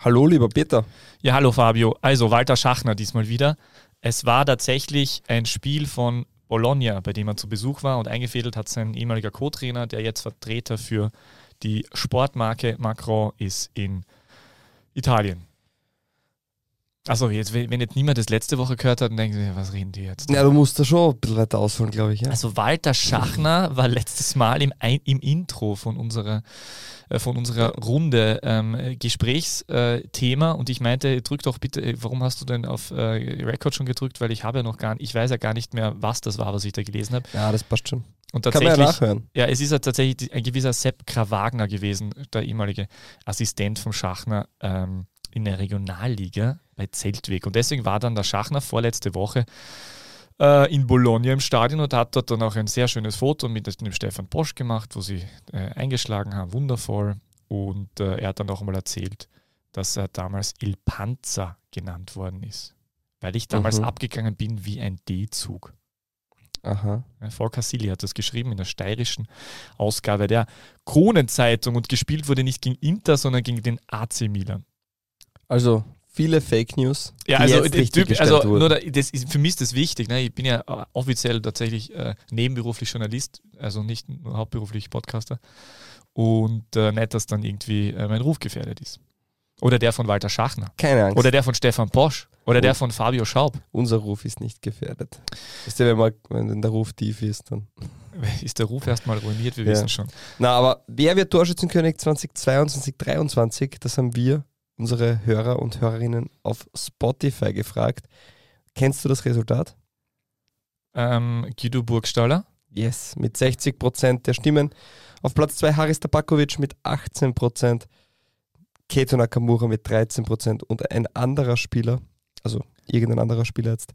Hallo, lieber Peter. Ja, hallo Fabio. Also Walter Schachner diesmal wieder. Es war tatsächlich ein Spiel von Bologna, bei dem er zu Besuch war und eingefädelt hat sein ehemaliger Co-Trainer, der jetzt Vertreter für die Sportmarke Macron ist in Italien. Achso, jetzt, wenn jetzt niemand das letzte Woche gehört hat, dann denken sie, was reden die jetzt? Ja, du musst da schon ein bisschen weiter ausholen, glaube ich. Ja? Also Walter Schachner war letztes Mal im, im Intro von unserer, äh, von unserer Runde ähm, Gesprächsthema und ich meinte, drück doch bitte, äh, warum hast du denn auf äh, Record schon gedrückt? Weil ich habe ja noch gar nicht, ich weiß ja gar nicht mehr, was das war, was ich da gelesen habe. Ja, das passt schon. Und tatsächlich, Kann man ja nachhören. Ja, es ist ja tatsächlich ein gewisser Sepp Krawagner gewesen, der ehemalige Assistent vom Schachner ähm, in der Regionalliga bei Zeltweg. Und deswegen war dann der Schachner vorletzte Woche äh, in Bologna im Stadion und hat dort dann auch ein sehr schönes Foto mit dem Stefan Bosch gemacht, wo sie äh, eingeschlagen haben. Wundervoll. Und äh, er hat dann auch mal erzählt, dass er damals Il Panzer genannt worden ist. Weil ich damals mhm. abgegangen bin wie ein D-Zug. Aha. Volker Silli hat das geschrieben in der steirischen Ausgabe der Kronenzeitung und gespielt wurde nicht gegen Inter, sondern gegen den AC Milan. Also viele Fake News. Ja, also, typ, also nur da, das ist, für mich ist das wichtig. Ne? Ich bin ja äh, offiziell tatsächlich äh, nebenberuflich Journalist, also nicht hauptberuflich Podcaster. Und äh, nicht, dass dann irgendwie äh, mein Ruf gefährdet ist. Oder der von Walter Schachner. Keine Angst. Oder der von Stefan Posch. Oder oh. der von Fabio Schaub. Unser Ruf ist nicht gefährdet. Weißt du, wenn, man, wenn der Ruf tief ist, dann. Ist der Ruf erstmal ruiniert, wir ja. wissen schon. Na, aber wer wird Torschützenkönig 2022, 2023? Das haben wir unsere Hörer und Hörerinnen auf Spotify gefragt. Kennst du das Resultat? Ähm, Guido Burgstaller? Yes, mit 60% der Stimmen. Auf Platz 2 Haris Tabakovic mit 18% Keto Nakamura mit 13% und ein anderer Spieler, also irgendein anderer Spieler jetzt,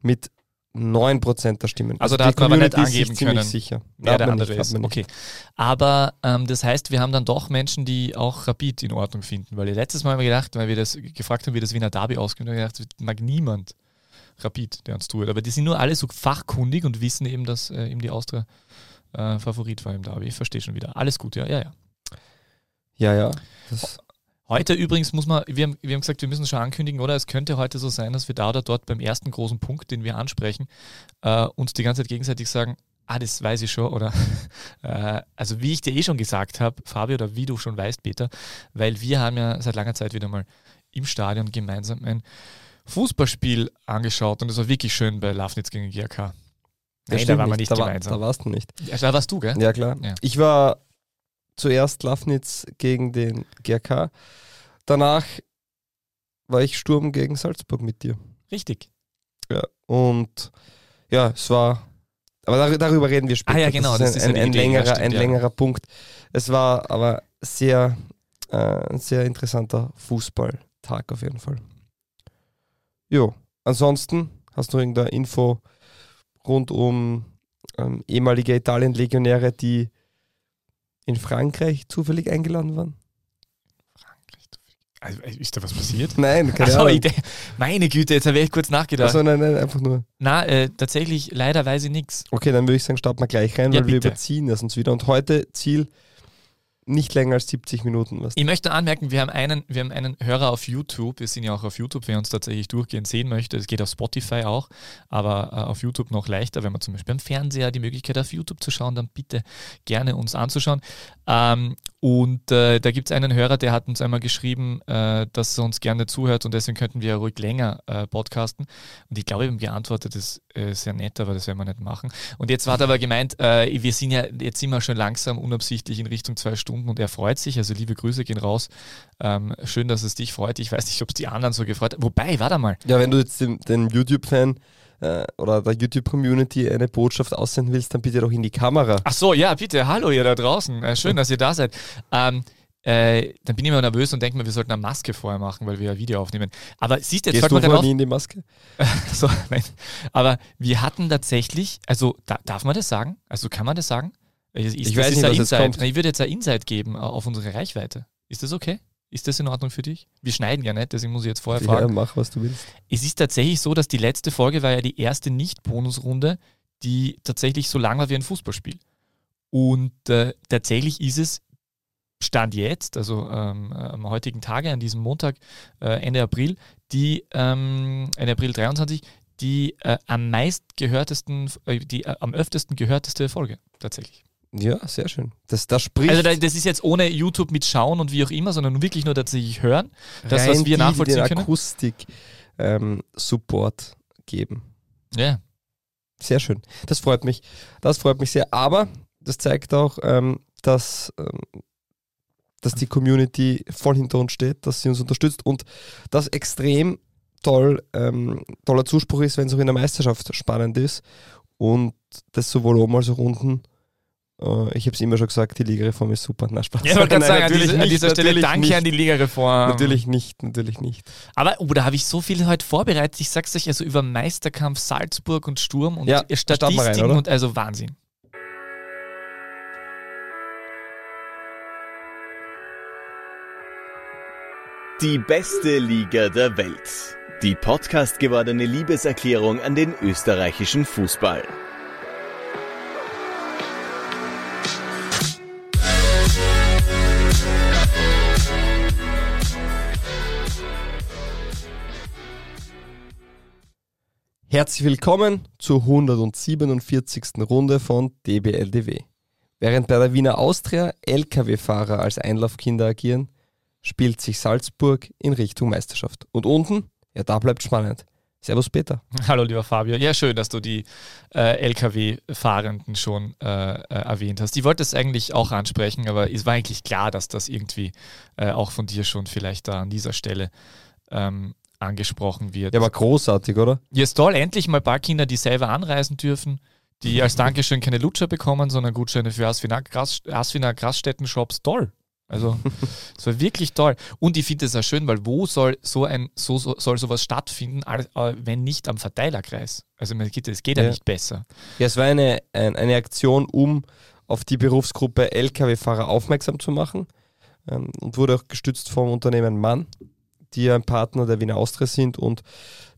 mit 9% der Stimmen. Also, da hat man aber nicht angeben können, sicher. wer der andere nicht, ist. Okay. Aber ähm, das heißt, wir haben dann doch Menschen, die auch Rapid in Ordnung finden. Weil letztes Mal haben wir gedacht, weil wir das gefragt haben, wie das Wiener Derby ausgeht, haben wir gedacht, mag niemand Rapid, der uns tut. Aber die sind nur alle so fachkundig und wissen eben, dass äh, eben die Austria äh, Favorit war im Derby. Ich verstehe schon wieder. Alles gut, ja, ja, ja. Ja, ja. Das Heute übrigens muss man, wir haben, wir haben gesagt, wir müssen schon ankündigen, oder? Es könnte heute so sein, dass wir da oder dort beim ersten großen Punkt, den wir ansprechen, äh, uns die ganze Zeit gegenseitig sagen, ah, das weiß ich schon, oder äh, also wie ich dir eh schon gesagt habe, Fabio, oder wie du schon weißt, Peter, weil wir haben ja seit langer Zeit wieder mal im Stadion gemeinsam ein Fußballspiel angeschaut und es war wirklich schön bei Lafnitz gegen GRK. Nein, da waren wir nicht da gemeinsam. War, da warst du nicht. Ja, da warst du, gell? Ja, klar. Ja. Ich war zuerst Lafnitz gegen den GRK. Danach war ich Sturm gegen Salzburg mit dir. Richtig. Ja, und ja, es war. Aber darüber reden wir später. Ah ja, genau. Das ist ein, ein, ein, längerer, stimmt, ein ja. längerer Punkt. Es war aber sehr, äh, ein sehr interessanter Fußballtag auf jeden Fall. Jo, ansonsten hast du irgendeine Info rund um ähm, ehemalige Italien-Legionäre, die in Frankreich zufällig eingeladen waren? Frankreich also, ist da was passiert? Nein, keine Ahnung. Ich, meine Güte, jetzt habe ich kurz nachgedacht. Achso, nein, nein, einfach nur. Na, äh, tatsächlich, leider weiß ich nichts. Okay, dann würde ich sagen, starten wir gleich rein, ja, weil bitte. wir überziehen das uns wieder. Und heute Ziel nicht länger als 70 Minuten. Was ich möchte anmerken, wir haben, einen, wir haben einen Hörer auf YouTube. Wir sind ja auch auf YouTube, wer uns tatsächlich durchgehend sehen möchte. Es geht auf Spotify auch, aber äh, auf YouTube noch leichter. Wenn man zum Beispiel am Fernseher die Möglichkeit auf YouTube zu schauen, dann bitte gerne uns anzuschauen. Ähm, und äh, da gibt es einen Hörer, der hat uns einmal geschrieben, äh, dass er uns gerne zuhört und deswegen könnten wir ruhig länger äh, podcasten. Und ich glaube, haben geantwortet, das ist äh, sehr nett, aber das werden wir nicht machen. Und jetzt hat er aber gemeint, äh, wir sind ja, jetzt wir schon langsam unabsichtlich in Richtung zwei Stunden und er freut sich. Also liebe Grüße gehen raus. Ähm, schön, dass es dich freut. Ich weiß nicht, ob es die anderen so gefreut hat. Wobei, warte mal. Ja, wenn du jetzt den, den YouTube-Fan äh, oder der YouTube-Community eine Botschaft aussenden willst, dann bitte doch in die Kamera. Ach so, ja, bitte. Hallo ihr da draußen. Äh, schön, dass ihr da seid. Ähm, äh, dann bin ich immer nervös und denke mir, wir sollten eine Maske vorher machen, weil wir ja Video aufnehmen. Aber siehst du, jetzt Gehst du vorher nie in die Maske? so, nein. Aber wir hatten tatsächlich, also da, darf man das sagen? Also kann man das sagen? Ich, ich weiß nicht, was Insight. Kommt. Ich würde jetzt ein Insight geben auf unsere Reichweite. Ist das okay? Ist das in Ordnung für dich? Wir schneiden ja nicht, deswegen muss ich jetzt vorher fragen. Ja, mach, was du willst. Es ist tatsächlich so, dass die letzte Folge war ja die erste Nicht-Bonusrunde, die tatsächlich so lang war wie ein Fußballspiel. Und äh, tatsächlich ist es Stand jetzt, also ähm, am heutigen Tage, an diesem Montag, äh, Ende April, die ähm, Ende April 23, die äh, am meistgehörtesten, äh, die äh, am öftesten gehörteste Folge tatsächlich. Ja, sehr schön. Das, das spricht. Also das ist jetzt ohne YouTube mit Schauen und wie auch immer, sondern wirklich nur tatsächlich hören. Das, was wir nachvollziehen den können. Akustik ähm, Support geben. Ja. Sehr schön. Das freut mich. Das freut mich sehr. Aber das zeigt auch, ähm, dass, ähm, dass die Community voll hinter uns steht, dass sie uns unterstützt und das extrem toll, ähm, toller Zuspruch ist, wenn es auch in der Meisterschaft spannend ist und das sowohl oben als auch unten. Äh, ich habe es immer schon gesagt, die Ligareform ist super. Na, Spaß. Ja, ich wollte gerade sagen, an, diese, an dieser Stelle danke nicht. an die Ligareform. Natürlich nicht, natürlich nicht. Aber, oh, da habe ich so viel heute vorbereitet. Ich sag's euch, also über Meisterkampf Salzburg und Sturm und ja, Statistiken rein, und also Wahnsinn. Die beste Liga der Welt. Die Podcast gewordene Liebeserklärung an den österreichischen Fußball. Herzlich willkommen zur 147. Runde von DBLDW. Während bei der Wiener Austria Lkw-Fahrer als Einlaufkinder agieren, spielt sich Salzburg in Richtung Meisterschaft. Und unten, ja, da bleibt spannend. Servus Peter. Hallo lieber Fabio. Ja, schön, dass du die äh, Lkw-Fahrenden schon äh, äh, erwähnt hast. Ich wollte es eigentlich auch ansprechen, aber es war eigentlich klar, dass das irgendwie äh, auch von dir schon vielleicht da an dieser Stelle ähm, angesprochen wird. Ja, aber großartig, oder? Ja, ist toll. Endlich mal ein paar Kinder, die selber anreisen dürfen, die als Dankeschön keine Lutscher bekommen, sondern Gutscheine für Asfina, Gras, Asfina Grasstätten-Shops. Toll. Also, es war wirklich toll. Und ich finde es auch schön, weil wo soll so ein so, so soll sowas stattfinden, wenn nicht am Verteilerkreis? Also es geht, es geht ja. ja nicht besser. Ja, es war eine, eine Aktion, um auf die Berufsgruppe Lkw-Fahrer aufmerksam zu machen ähm, und wurde auch gestützt vom Unternehmen Mann die ein Partner der Wiener Austria sind. Und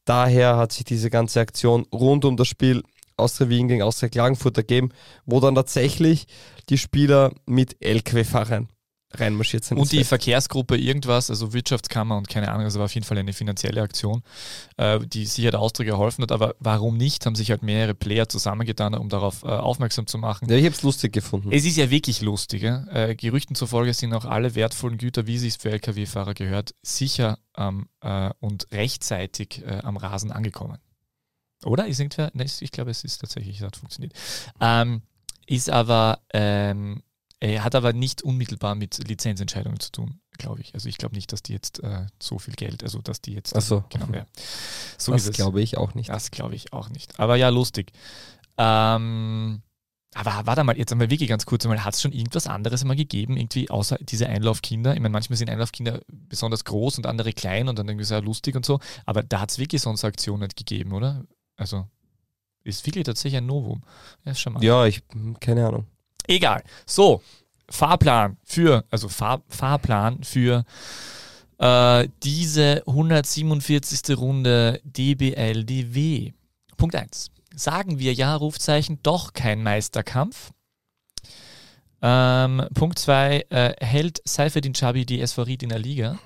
daher hat sich diese ganze Aktion rund um das Spiel Austria Wien gegen Austria Klagenfurt ergeben, wo dann tatsächlich die Spieler mit LKW-Fahrern reinmarschiert sind. Und die Feld. Verkehrsgruppe irgendwas, also Wirtschaftskammer und keine Ahnung, das war auf jeden Fall eine finanzielle Aktion, äh, die sicher der Austria geholfen hat, aber warum nicht, haben sich halt mehrere Player zusammengetan, um darauf äh, aufmerksam zu machen. Ja, ich habe es lustig gefunden. Es ist ja wirklich lustig. Äh, Gerüchten zufolge sind auch alle wertvollen Güter, wie sie es für Lkw-Fahrer gehört, sicher ähm, und rechtzeitig äh, am Rasen angekommen. Oder? Ist irgendwer? Ne, ich glaube, es ist tatsächlich, es hat funktioniert. Ähm, ist aber ähm, er hat aber nicht unmittelbar mit Lizenzentscheidungen zu tun, glaube ich. Also ich glaube nicht, dass die jetzt äh, so viel Geld, also dass die jetzt. Ach so. Genau, ja. so das glaube ich auch nicht. Das glaube ich auch nicht. Aber ja, lustig. Ähm, aber warte mal, jetzt einmal wirklich ganz kurz einmal, hat es schon irgendwas anderes einmal gegeben, irgendwie außer diese Einlaufkinder? Ich meine, manchmal sind Einlaufkinder besonders groß und andere klein und dann irgendwie sehr lustig und so, aber da hat es wirklich sonst Aktionen nicht gegeben, oder? Also ist wirklich tatsächlich ein Novum. Ja, schon mal. ja ich, keine Ahnung. Egal. So, Fahrplan für, also Fahr, Fahrplan für äh, diese 147. Runde DBLDW. Punkt 1. Sagen wir ja, Rufzeichen, doch kein Meisterkampf. Ähm, Punkt 2. Äh, hält Seifedin Chabi die Ried in der Liga?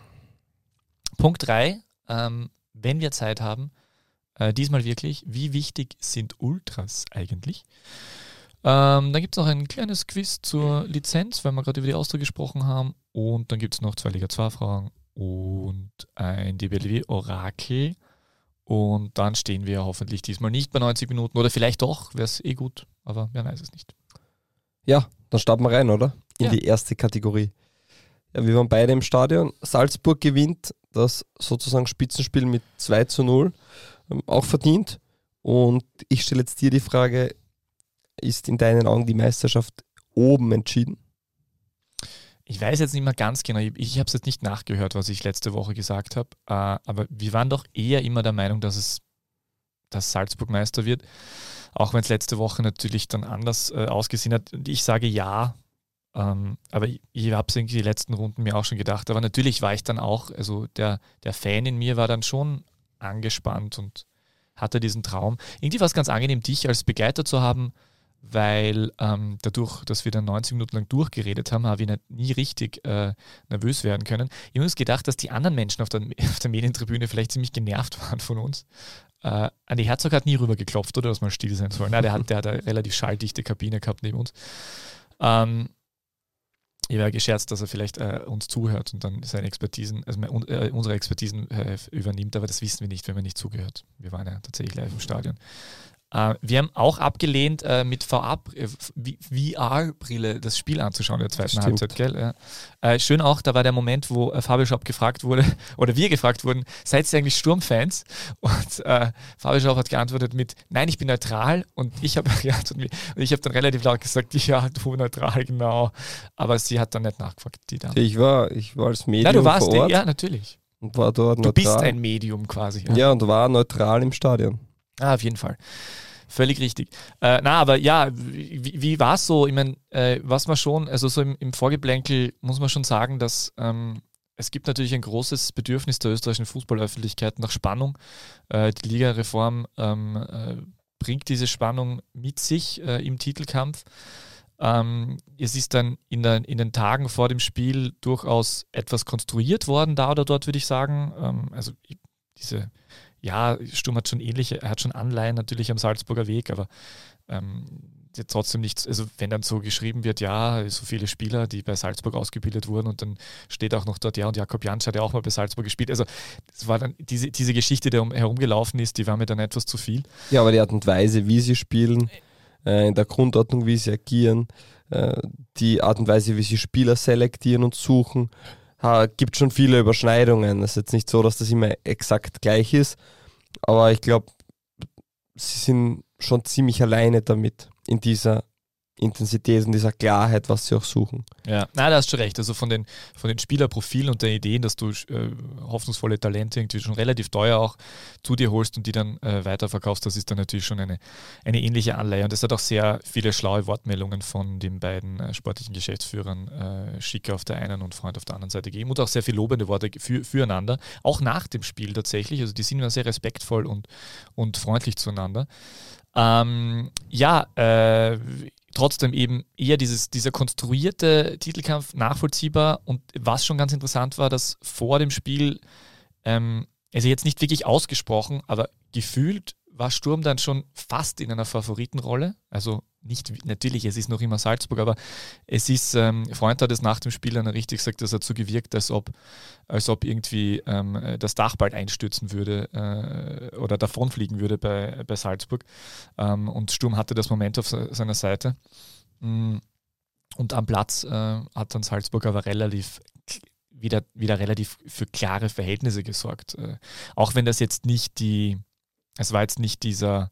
Punkt 3. Ähm, wenn wir Zeit haben, äh, diesmal wirklich, wie wichtig sind Ultras eigentlich? Ähm, dann gibt es noch ein kleines Quiz zur Lizenz, weil wir gerade über die Austria gesprochen haben. Und dann gibt es noch zwei Liga 2 Fragen und ein DBLW-Orakel. Und dann stehen wir hoffentlich diesmal nicht bei 90 Minuten oder vielleicht doch, wäre es eh gut, aber wer weiß es nicht. Ja, dann starten wir rein, oder? In ja. die erste Kategorie. Ja, wir waren beide im Stadion. Salzburg gewinnt das sozusagen Spitzenspiel mit 2 zu 0. Ähm, auch verdient. Und ich stelle jetzt dir die Frage, ist in deinen Augen die Meisterschaft oben entschieden? Ich weiß jetzt nicht mehr ganz genau, ich, ich habe es jetzt nicht nachgehört, was ich letzte Woche gesagt habe, äh, aber wir waren doch eher immer der Meinung, dass es dass Salzburg Meister wird, auch wenn es letzte Woche natürlich dann anders äh, ausgesehen hat. Ich sage ja, ähm, aber ich, ich habe es irgendwie die letzten Runden mir auch schon gedacht. Aber natürlich war ich dann auch, also der, der Fan in mir war dann schon angespannt und hatte diesen Traum. Irgendwie war es ganz angenehm, dich als Begleiter zu haben, weil ähm, dadurch, dass wir dann 90 Minuten lang durchgeredet haben, habe ich nicht, nie richtig äh, nervös werden können. Ich habe uns gedacht, dass die anderen Menschen auf der, auf der Medientribüne vielleicht ziemlich genervt waren von uns. Äh, Andi Herzog hat nie rübergeklopft, oder dass man still sein soll. Nein, der hat, der hat eine relativ schalldichte Kabine gehabt neben uns. Ähm, ich wäre gescherzt, dass er vielleicht äh, uns zuhört und dann seine Expertisen, also äh, unsere Expertisen äh, übernimmt, aber das wissen wir nicht, wenn man nicht zugehört. Wir waren ja tatsächlich live im Stadion. Uh, wir haben auch abgelehnt, uh, mit VR-Brille das Spiel anzuschauen in der zweiten Stimmt. Halbzeit, gell? Ja. Schön auch, da war der Moment, wo Fabio Schaub gefragt wurde, oder wir gefragt wurden, seid ihr eigentlich Sturmfans? Und Fabio Schaub hat geantwortet mit, nein, ich bin neutral. Und ich habe hab dann relativ laut gesagt, ja, du neutral, genau. Aber sie hat dann nicht nachgefragt, die Dame. Ich war, ich war als Medium Nein, du warst, vor Ort ja, natürlich. Und war dort du neutral. bist ein Medium quasi. Ja. ja, und war neutral im Stadion. Ah, auf jeden Fall. Völlig richtig. Äh, na, aber ja, wie, wie war es so? Ich meine, äh, was man schon, also so im, im, Vorgeplänkel muss man schon sagen, dass ähm, es gibt natürlich ein großes Bedürfnis der österreichischen Fußballöffentlichkeit nach Spannung. Äh, die Ligareform ähm, äh, bringt diese Spannung mit sich äh, im Titelkampf. Ähm, es ist dann in, der, in, den Tagen vor dem Spiel durchaus etwas konstruiert worden, da oder dort, würde ich sagen. Ähm, also diese ja, Sturm hat schon ähnliche, er hat schon Anleihen natürlich am Salzburger Weg, aber ähm, trotzdem nichts, also wenn dann so geschrieben wird, ja, so viele Spieler, die bei Salzburg ausgebildet wurden und dann steht auch noch dort, ja, und Jakob Jansch hat ja auch mal bei Salzburg gespielt. Also es war dann diese, diese Geschichte, die herumgelaufen ist, die war mir dann etwas zu viel. Ja, aber die Art und Weise, wie sie spielen, äh, in der Grundordnung, wie sie agieren, äh, die Art und Weise, wie sie Spieler selektieren und suchen, gibt schon viele Überschneidungen. Es ist jetzt nicht so, dass das immer exakt gleich ist, aber ich glaube, sie sind schon ziemlich alleine damit in dieser Intensität und dieser Klarheit, was sie auch suchen. Ja, na, da hast du recht. Also von den, von den Spielerprofilen und den Ideen, dass du äh, hoffnungsvolle Talente irgendwie schon relativ teuer auch zu dir holst und die dann äh, weiterverkaufst, das ist dann natürlich schon eine, eine ähnliche Anleihe. Und es hat auch sehr viele schlaue Wortmeldungen von den beiden äh, sportlichen Geschäftsführern, äh, Schicker auf der einen und Freund auf der anderen Seite gegeben und auch sehr viele lobende Worte für, füreinander, auch nach dem Spiel tatsächlich. Also die sind immer sehr respektvoll und, und freundlich zueinander. Ähm, ja, äh, trotzdem eben eher dieses, dieser konstruierte Titelkampf nachvollziehbar. Und was schon ganz interessant war, dass vor dem Spiel, ähm, also jetzt nicht wirklich ausgesprochen, aber gefühlt war Sturm dann schon fast in einer Favoritenrolle. Also nicht, natürlich, es ist noch immer Salzburg, aber es ist, ähm, Freund hat es nach dem Spiel dann richtig gesagt, dass er so gewirkt, als ob, als ob irgendwie ähm, das Dach bald einstürzen würde äh, oder davonfliegen würde bei, bei Salzburg. Ähm, und Sturm hatte das Moment auf seiner Seite. Mm, und am Platz äh, hat dann Salzburg aber relativ wieder, wieder relativ für klare Verhältnisse gesorgt. Äh, auch wenn das jetzt nicht die es war jetzt nicht dieser,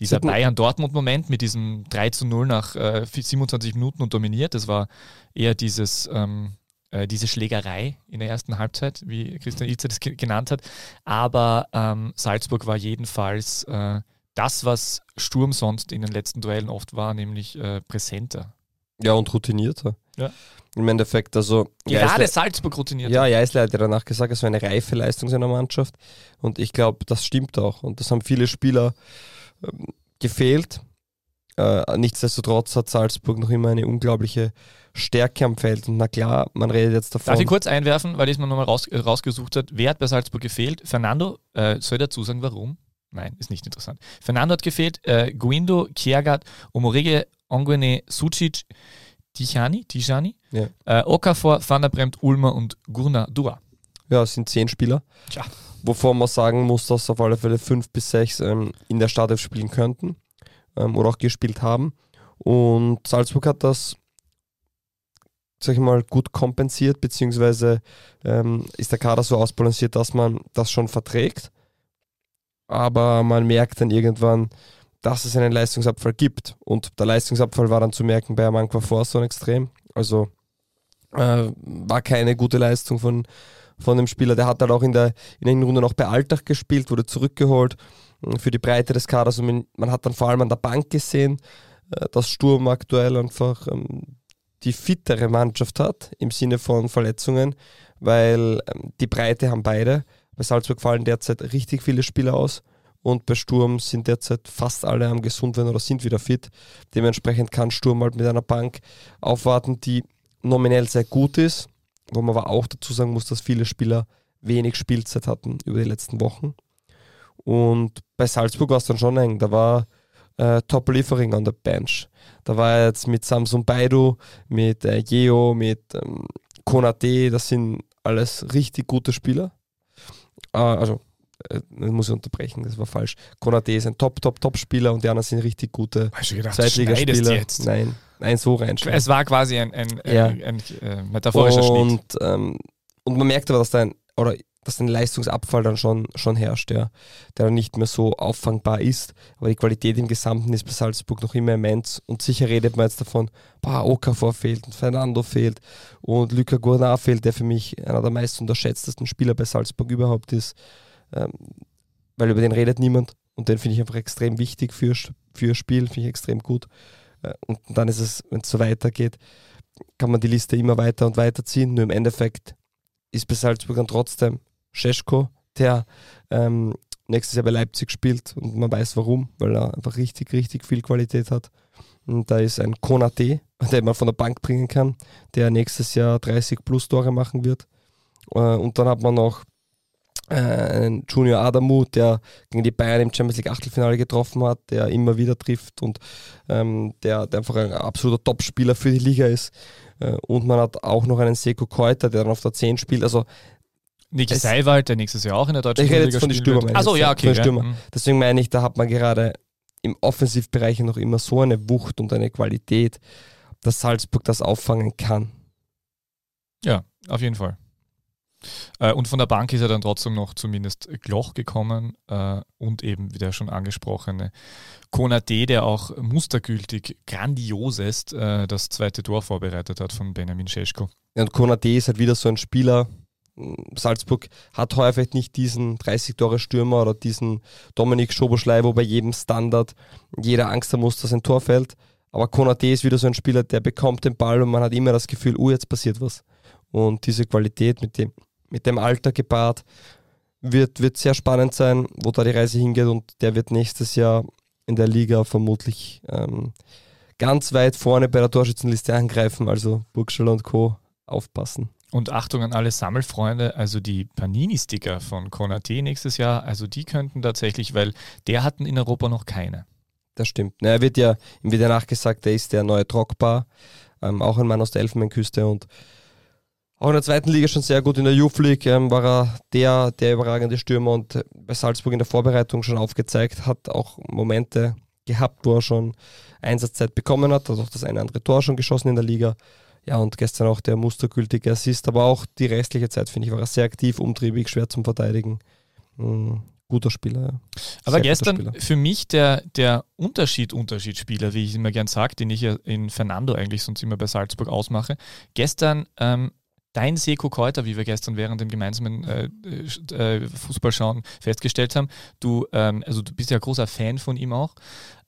dieser Bayern-Dortmund-Moment mit diesem 3 zu 0 nach äh, 27 Minuten und dominiert. Es war eher dieses, ähm, äh, diese Schlägerei in der ersten Halbzeit, wie Christian Ilze das genannt hat. Aber ähm, Salzburg war jedenfalls äh, das, was Sturm sonst in den letzten Duellen oft war, nämlich äh, präsenter. Ja, und routinierter. Ja. Im Endeffekt, also. Gerade Geisle, Salzburg routiniert. Ja, Jeißle hat ja danach gesagt, es war eine reife Leistung seiner Mannschaft. Und ich glaube, das stimmt auch. Und das haben viele Spieler gefehlt. Äh, nichtsdestotrotz hat Salzburg noch immer eine unglaubliche Stärke am Feld. Und na klar, man redet jetzt davon. Darf ich kurz einwerfen, weil ich es mir nochmal raus, rausgesucht hat, wer hat bei Salzburg gefehlt? Fernando, äh, soll ich dazu sagen, warum? Nein, ist nicht interessant. Fernando hat gefehlt, äh, Guindo, Kiergaard, Omorege, Ongwene, Sucic, Tijani, Tijani, ja. äh, Okafor, Van der Bremt, Ulmer und Gurna Dura. Ja, es sind zehn Spieler. Tja. Wovon man sagen muss, dass auf alle Fälle fünf bis sechs ähm, in der Startelf spielen könnten ähm, oder auch gespielt haben. Und Salzburg hat das, sag ich mal, gut kompensiert, beziehungsweise ähm, ist der Kader so ausbalanciert, dass man das schon verträgt. Aber man merkt dann irgendwann, dass es einen Leistungsabfall gibt. Und der Leistungsabfall war dann zu merken bei Amankwa Forson extrem. Also äh, war keine gute Leistung von, von dem Spieler. Der hat halt auch in der, in der Hinrunde noch bei Alltag gespielt, wurde zurückgeholt äh, für die Breite des Kaders. Und man hat dann vor allem an der Bank gesehen, äh, dass Sturm aktuell einfach ähm, die fittere Mannschaft hat im Sinne von Verletzungen, weil ähm, die Breite haben beide. Bei Salzburg fallen derzeit richtig viele Spieler aus und bei Sturm sind derzeit fast alle am gesund werden oder sind wieder fit. Dementsprechend kann Sturm halt mit einer Bank aufwarten, die nominell sehr gut ist, wo man aber auch dazu sagen muss, dass viele Spieler wenig Spielzeit hatten über die letzten Wochen. Und bei Salzburg war es dann schon eng. Da war äh, Top Liefering on the Bench. Da war jetzt mit Samsung Baidu, mit äh, Yeo, mit ähm, Konate, das sind alles richtig gute Spieler. Äh, also, äh, muss ich unterbrechen, das war falsch. Konate ist ein Top, Top, Top-Spieler und die anderen sind richtig gute Zweitligaspieler. Nein, nein, so reinschneiden. Es war quasi ein, ein, ja. ein, ein, ein äh, metaphorischer und, Schnitt. Ähm, und man merkt aber, dass da ein, oder dass ein Leistungsabfall dann schon, schon herrscht, ja, der dann nicht mehr so auffangbar ist. Aber die Qualität im Gesamten ist bei Salzburg noch immer immens. Und sicher redet man jetzt davon, boah, Okafor fehlt und Fernando fehlt und Luca Gournard fehlt, der für mich einer der meist unterschätztesten Spieler bei Salzburg überhaupt ist. Ähm, weil über den redet niemand. Und den finde ich einfach extrem wichtig für, für Spiel, finde ich extrem gut. Und dann ist es, wenn es so weitergeht, kann man die Liste immer weiter und weiter ziehen. Nur im Endeffekt ist bei Salzburg dann trotzdem Scheschko, der ähm, nächstes Jahr bei Leipzig spielt und man weiß warum, weil er einfach richtig, richtig viel Qualität hat. Und da ist ein Konate, den man von der Bank bringen kann, der nächstes Jahr 30 plus Tore machen wird. Äh, und dann hat man noch äh, Junior Adamu, der gegen die Bayern im Champions League Achtelfinale getroffen hat, der immer wieder trifft und ähm, der, der einfach ein absoluter Topspieler für die Liga ist. Äh, und man hat auch noch einen Seko Keuter, der dann auf der 10 spielt. Also Niki Seiwald, der nächstes Jahr auch in der deutschen Ich rede jetzt von den Stürmern. Achso, ja, okay. Ja. Mhm. Deswegen meine ich, da hat man gerade im Offensivbereich noch immer so eine Wucht und eine Qualität, dass Salzburg das auffangen kann. Ja, auf jeden Fall. Äh, und von der Bank ist er dann trotzdem noch zumindest Gloch gekommen äh, und eben, wie der schon angesprochene, Konate, der auch mustergültig grandiosest äh, das zweite Tor vorbereitet hat von Benjamin Scheschko. Ja, und Konate ist halt wieder so ein Spieler, Salzburg hat heuer vielleicht nicht diesen 30-Tore-Stürmer oder diesen Dominik Schoboschlei, wo bei jedem Standard jeder Angst haben muss, dass ein Tor fällt. Aber Konate ist wieder so ein Spieler, der bekommt den Ball und man hat immer das Gefühl, oh, jetzt passiert was. Und diese Qualität mit dem, mit dem Alter gepaart wird, wird sehr spannend sein, wo da die Reise hingeht. Und der wird nächstes Jahr in der Liga vermutlich ähm, ganz weit vorne bei der Torschützenliste angreifen. Also Burgschall und Co. aufpassen. Und Achtung an alle Sammelfreunde, also die Panini-Sticker von Konate nächstes Jahr, also die könnten tatsächlich, weil der hatten in Europa noch keine. Das stimmt. Na, er wird ja, ihm wird ja nachgesagt, er ist der neue Trockbar, ähm, auch ein Mann aus der Elfenbeinküste und auch in der zweiten Liga schon sehr gut. In der Youth League ähm, war er der, der überragende Stürmer und bei Salzburg in der Vorbereitung schon aufgezeigt, hat auch Momente gehabt, wo er schon Einsatzzeit bekommen hat, hat auch das eine andere Tor schon geschossen in der Liga. Ja, und gestern auch der mustergültige Assist, aber auch die restliche Zeit, finde ich, war er sehr aktiv, umtriebig, schwer zum Verteidigen. Mhm. Guter Spieler. Ja. Aber gestern Spieler. für mich der, der Unterschied, Unterschiedsspieler, wie ich immer gern sage, den ich ja in Fernando eigentlich sonst immer bei Salzburg ausmache. Gestern ähm, dein Seko Keuter, wie wir gestern während dem gemeinsamen äh, äh, Fußballschauen festgestellt haben, du, ähm, also du bist ja großer Fan von ihm auch.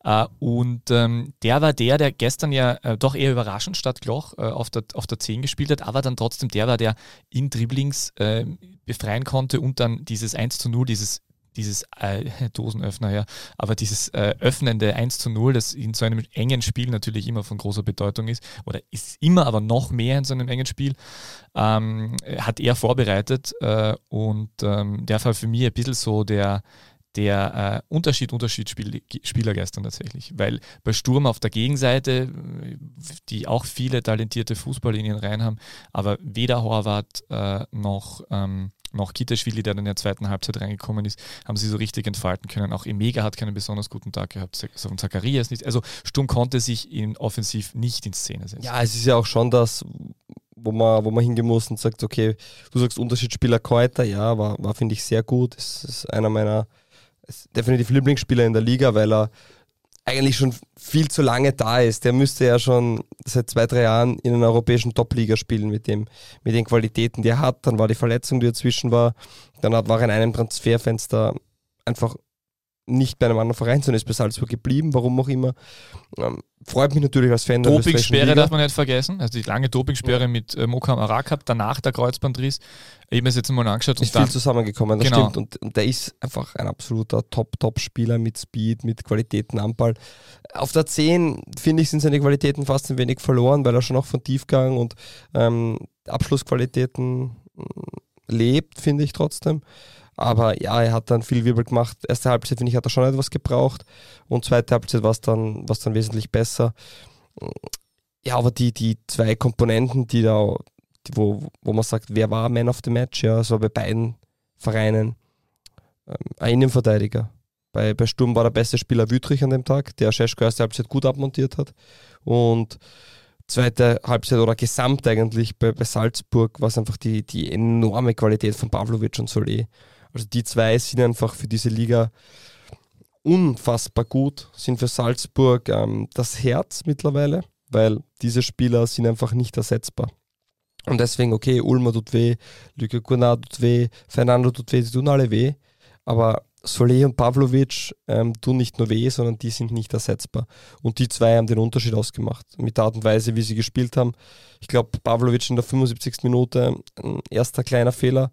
Uh, und ähm, der war der, der gestern ja äh, doch eher überraschend statt Gloch äh, auf, der, auf der 10 gespielt hat, aber dann trotzdem der war, der in Dribblings äh, befreien konnte und dann dieses 1 zu 0, dieses dieses äh, Dosenöffner, ja, aber dieses äh, öffnende 1 zu 0, das in so einem engen Spiel natürlich immer von großer Bedeutung ist, oder ist immer, aber noch mehr in so einem engen Spiel, ähm, hat er vorbereitet äh, und ähm, der war für mich ein bisschen so der, der äh, Unterschied, Unterschiedsspieler gestern tatsächlich. Weil bei Sturm auf der Gegenseite, die auch viele talentierte Fußballer in ihren Reihen haben, aber weder Horvath äh, noch, ähm, noch Kitaschwili, der dann in der zweiten Halbzeit reingekommen ist, haben sie so richtig entfalten können. Auch Emega hat keinen besonders guten Tag gehabt, also von Zacharias nicht. Also Sturm konnte sich in offensiv nicht in Szene setzen. Ja, es ist ja auch schon das, wo man, wo man hingehen muss und sagt, okay, du sagst Unterschiedsspieler Keuter, ja, war, war finde ich sehr gut. Es ist einer meiner definitiv Lieblingsspieler in der Liga, weil er eigentlich schon viel zu lange da ist. Der müsste ja schon seit zwei, drei Jahren in einer europäischen Top-Liga spielen mit, dem, mit den Qualitäten, die er hat. Dann war die Verletzung, die dazwischen war. Dann war er in einem Transferfenster einfach nicht bei einem anderen Verein, sondern ist bei Salzburg geblieben, warum auch immer. Ähm, freut mich natürlich als Fan Dopingsperre darf man nicht vergessen, also die lange Dopingsperre ja. mit äh, Mokam Arakab, danach der Kreuzbandriss. Ich habe es jetzt mal angeschaut. Ist viel zusammengekommen, das genau. stimmt. Und, und der ist einfach ein absoluter Top-Top-Spieler mit Speed, mit Qualitäten am Ball. Auf der 10, finde ich, sind seine Qualitäten fast ein wenig verloren, weil er schon auch von Tiefgang und ähm, Abschlussqualitäten mm, lebt, finde ich trotzdem. Aber ja, er hat dann viel Wirbel gemacht. Erste Halbzeit, finde ich, hat er schon etwas gebraucht. Und zweite Halbzeit war es dann, dann wesentlich besser. Ja, aber die, die zwei Komponenten, die da, die, wo, wo man sagt, wer war Man of the Match, ja, so bei beiden Vereinen ähm, ein Innenverteidiger. Bei, bei Sturm war der beste Spieler Wüttrich an dem Tag, der Scheschko erste Halbzeit gut abmontiert hat. Und zweite Halbzeit oder gesamt eigentlich bei, bei Salzburg war es einfach die, die enorme Qualität von Pavlovic und Solé. Also die zwei sind einfach für diese Liga unfassbar gut, sind für Salzburg ähm, das Herz mittlerweile, weil diese Spieler sind einfach nicht ersetzbar. Und deswegen, okay, Ulmer tut weh, Lüke Gurnard tut weh, Fernando tut weh, die tun alle weh, aber Solé und Pavlovic ähm, tun nicht nur weh, sondern die sind nicht ersetzbar. Und die zwei haben den Unterschied ausgemacht. Mit der Art und Weise, wie sie gespielt haben. Ich glaube, Pavlovic in der 75. Minute, ein erster kleiner Fehler,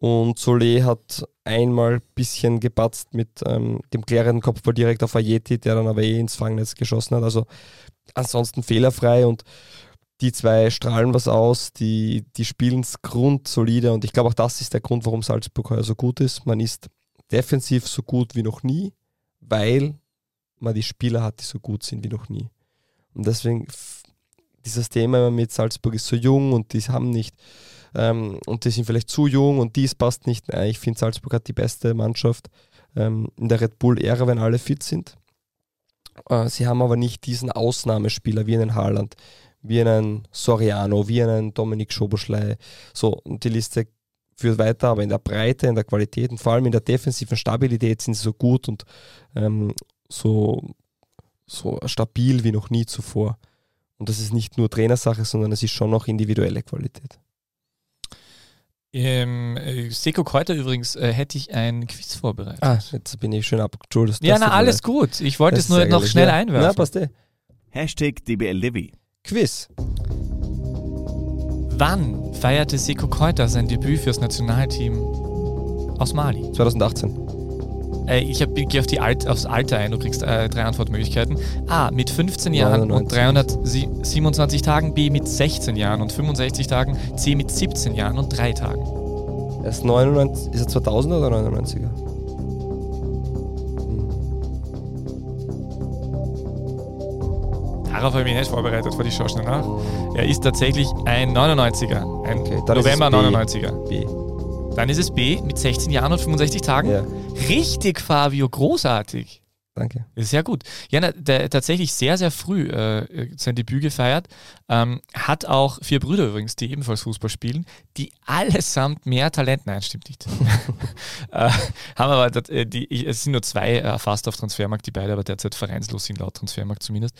und Solé hat einmal ein bisschen gepatzt mit ähm, dem klärenden Kopfball direkt auf Ayeti, der dann aber eh ins Fangnetz geschossen hat. Also ansonsten fehlerfrei und die zwei strahlen was aus, die, die spielen es grundsolide und ich glaube auch das ist der Grund, warum Salzburg heuer so gut ist. Man ist defensiv so gut wie noch nie, weil man die Spieler hat, die so gut sind wie noch nie. Und deswegen dieses Thema mit Salzburg ist so jung und die haben nicht ähm, und die sind vielleicht zu jung und dies passt nicht. Nein, ich finde, Salzburg hat die beste Mannschaft ähm, in der Red Bull-Ära, wenn alle fit sind. Äh, sie haben aber nicht diesen Ausnahmespieler wie einen Haaland, wie einen Soriano, wie einen Dominik Schoboschlei. So, und die Liste führt weiter, aber in der Breite, in der Qualität und vor allem in der defensiven Stabilität sind sie so gut und ähm, so, so stabil wie noch nie zuvor. Und das ist nicht nur Trainersache, sondern es ist schon noch individuelle Qualität. Ähm, äh, Seko Kräuter übrigens äh, hätte ich ein Quiz vorbereitet. Ah, jetzt bin ich schön abgeschuldet. Ja, na, alles gut. Ich wollte es nur noch schnell ja. einwerfen. Ja, passt eh. Hashtag DBLDevi. Quiz. Wann feierte Seko Kräuter sein Debüt fürs Nationalteam aus Mali? 2018. Äh, ich gehe auf die Alt, aufs Alter ein, du kriegst äh, drei Antwortmöglichkeiten. A. Mit 15 Jahren 99. und 327 Tagen. B. Mit 16 Jahren und 65 Tagen. C. Mit 17 Jahren und 3 Tagen. Er ist 99, ist er 2000er oder 99er? Darauf habe ich mich nicht vorbereitet, vor die Schau schnell nach. Er ist tatsächlich ein 99er. Ein okay, November 99er. B. Dann ist es B mit 16 Jahren und 65 Tagen. Ja. Richtig, Fabio, großartig. Danke. Sehr gut. Ja, na, der, tatsächlich sehr, sehr früh äh, sein Debüt gefeiert. Ähm, hat auch vier Brüder übrigens, die ebenfalls Fußball spielen, die allesamt mehr Talent, nein, stimmt nicht. äh, haben aber, äh, die, es sind nur zwei erfasst auf Transfermarkt, die beide aber derzeit vereinslos sind, laut Transfermarkt zumindest.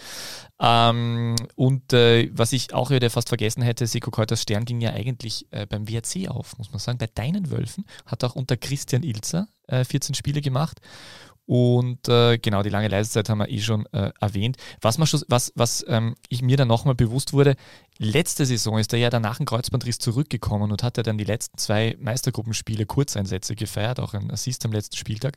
Ähm, und äh, was ich auch wieder fast vergessen hätte, Seko Keuters Stern ging ja eigentlich äh, beim WRC auf, muss man sagen, bei deinen Wölfen. Hat auch unter Christian Ilzer 14 äh, Spiele gemacht und äh, genau, die lange Leisezeit haben wir eh schon äh, erwähnt. Was, man schon, was, was ähm, ich mir dann nochmal bewusst wurde, letzte Saison ist er ja danach ein Kreuzbandriss zurückgekommen und hat ja dann die letzten zwei Meistergruppenspiele Kurzeinsätze gefeiert, auch ein Assist am letzten Spieltag.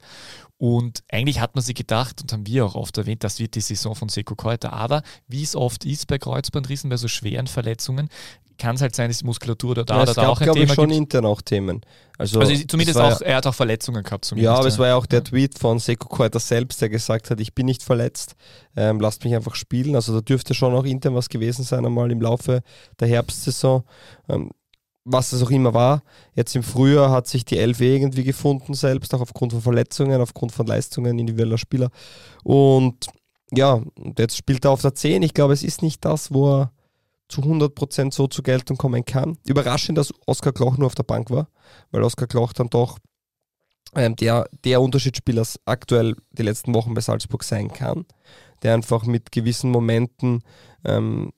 Und eigentlich hat man sich gedacht, und haben wir auch oft erwähnt, das wird die Saison von Seko Keuter. Aber wie es oft ist bei Kreuzbandrissen, bei so schweren Verletzungen, kann es halt sein, dass die Muskulatur oder da ja, oder da gab, auch ein Thema ich, schon gibt. intern auch Themen. Also, also zumindest auch, er hat auch Verletzungen gehabt. Ja, aber ja. es war ja auch der Tweet von Seko Koita selbst, der gesagt hat, ich bin nicht verletzt, ähm, lasst mich einfach spielen. Also da dürfte schon auch intern was gewesen sein, einmal im Laufe der Herbstsaison. Ähm, was es auch immer war. Jetzt im Frühjahr hat sich die LW irgendwie gefunden, selbst auch aufgrund von Verletzungen, aufgrund von Leistungen individueller Spieler. Und ja, jetzt spielt er auf der 10. Ich glaube, es ist nicht das, wo er zu 100% so zur Geltung kommen kann. Überraschend, dass Oskar Kloch nur auf der Bank war, weil Oskar Kloch dann doch ähm, der, der Unterschiedsspieler aktuell die letzten Wochen bei Salzburg sein kann, der einfach mit gewissen Momenten ähm,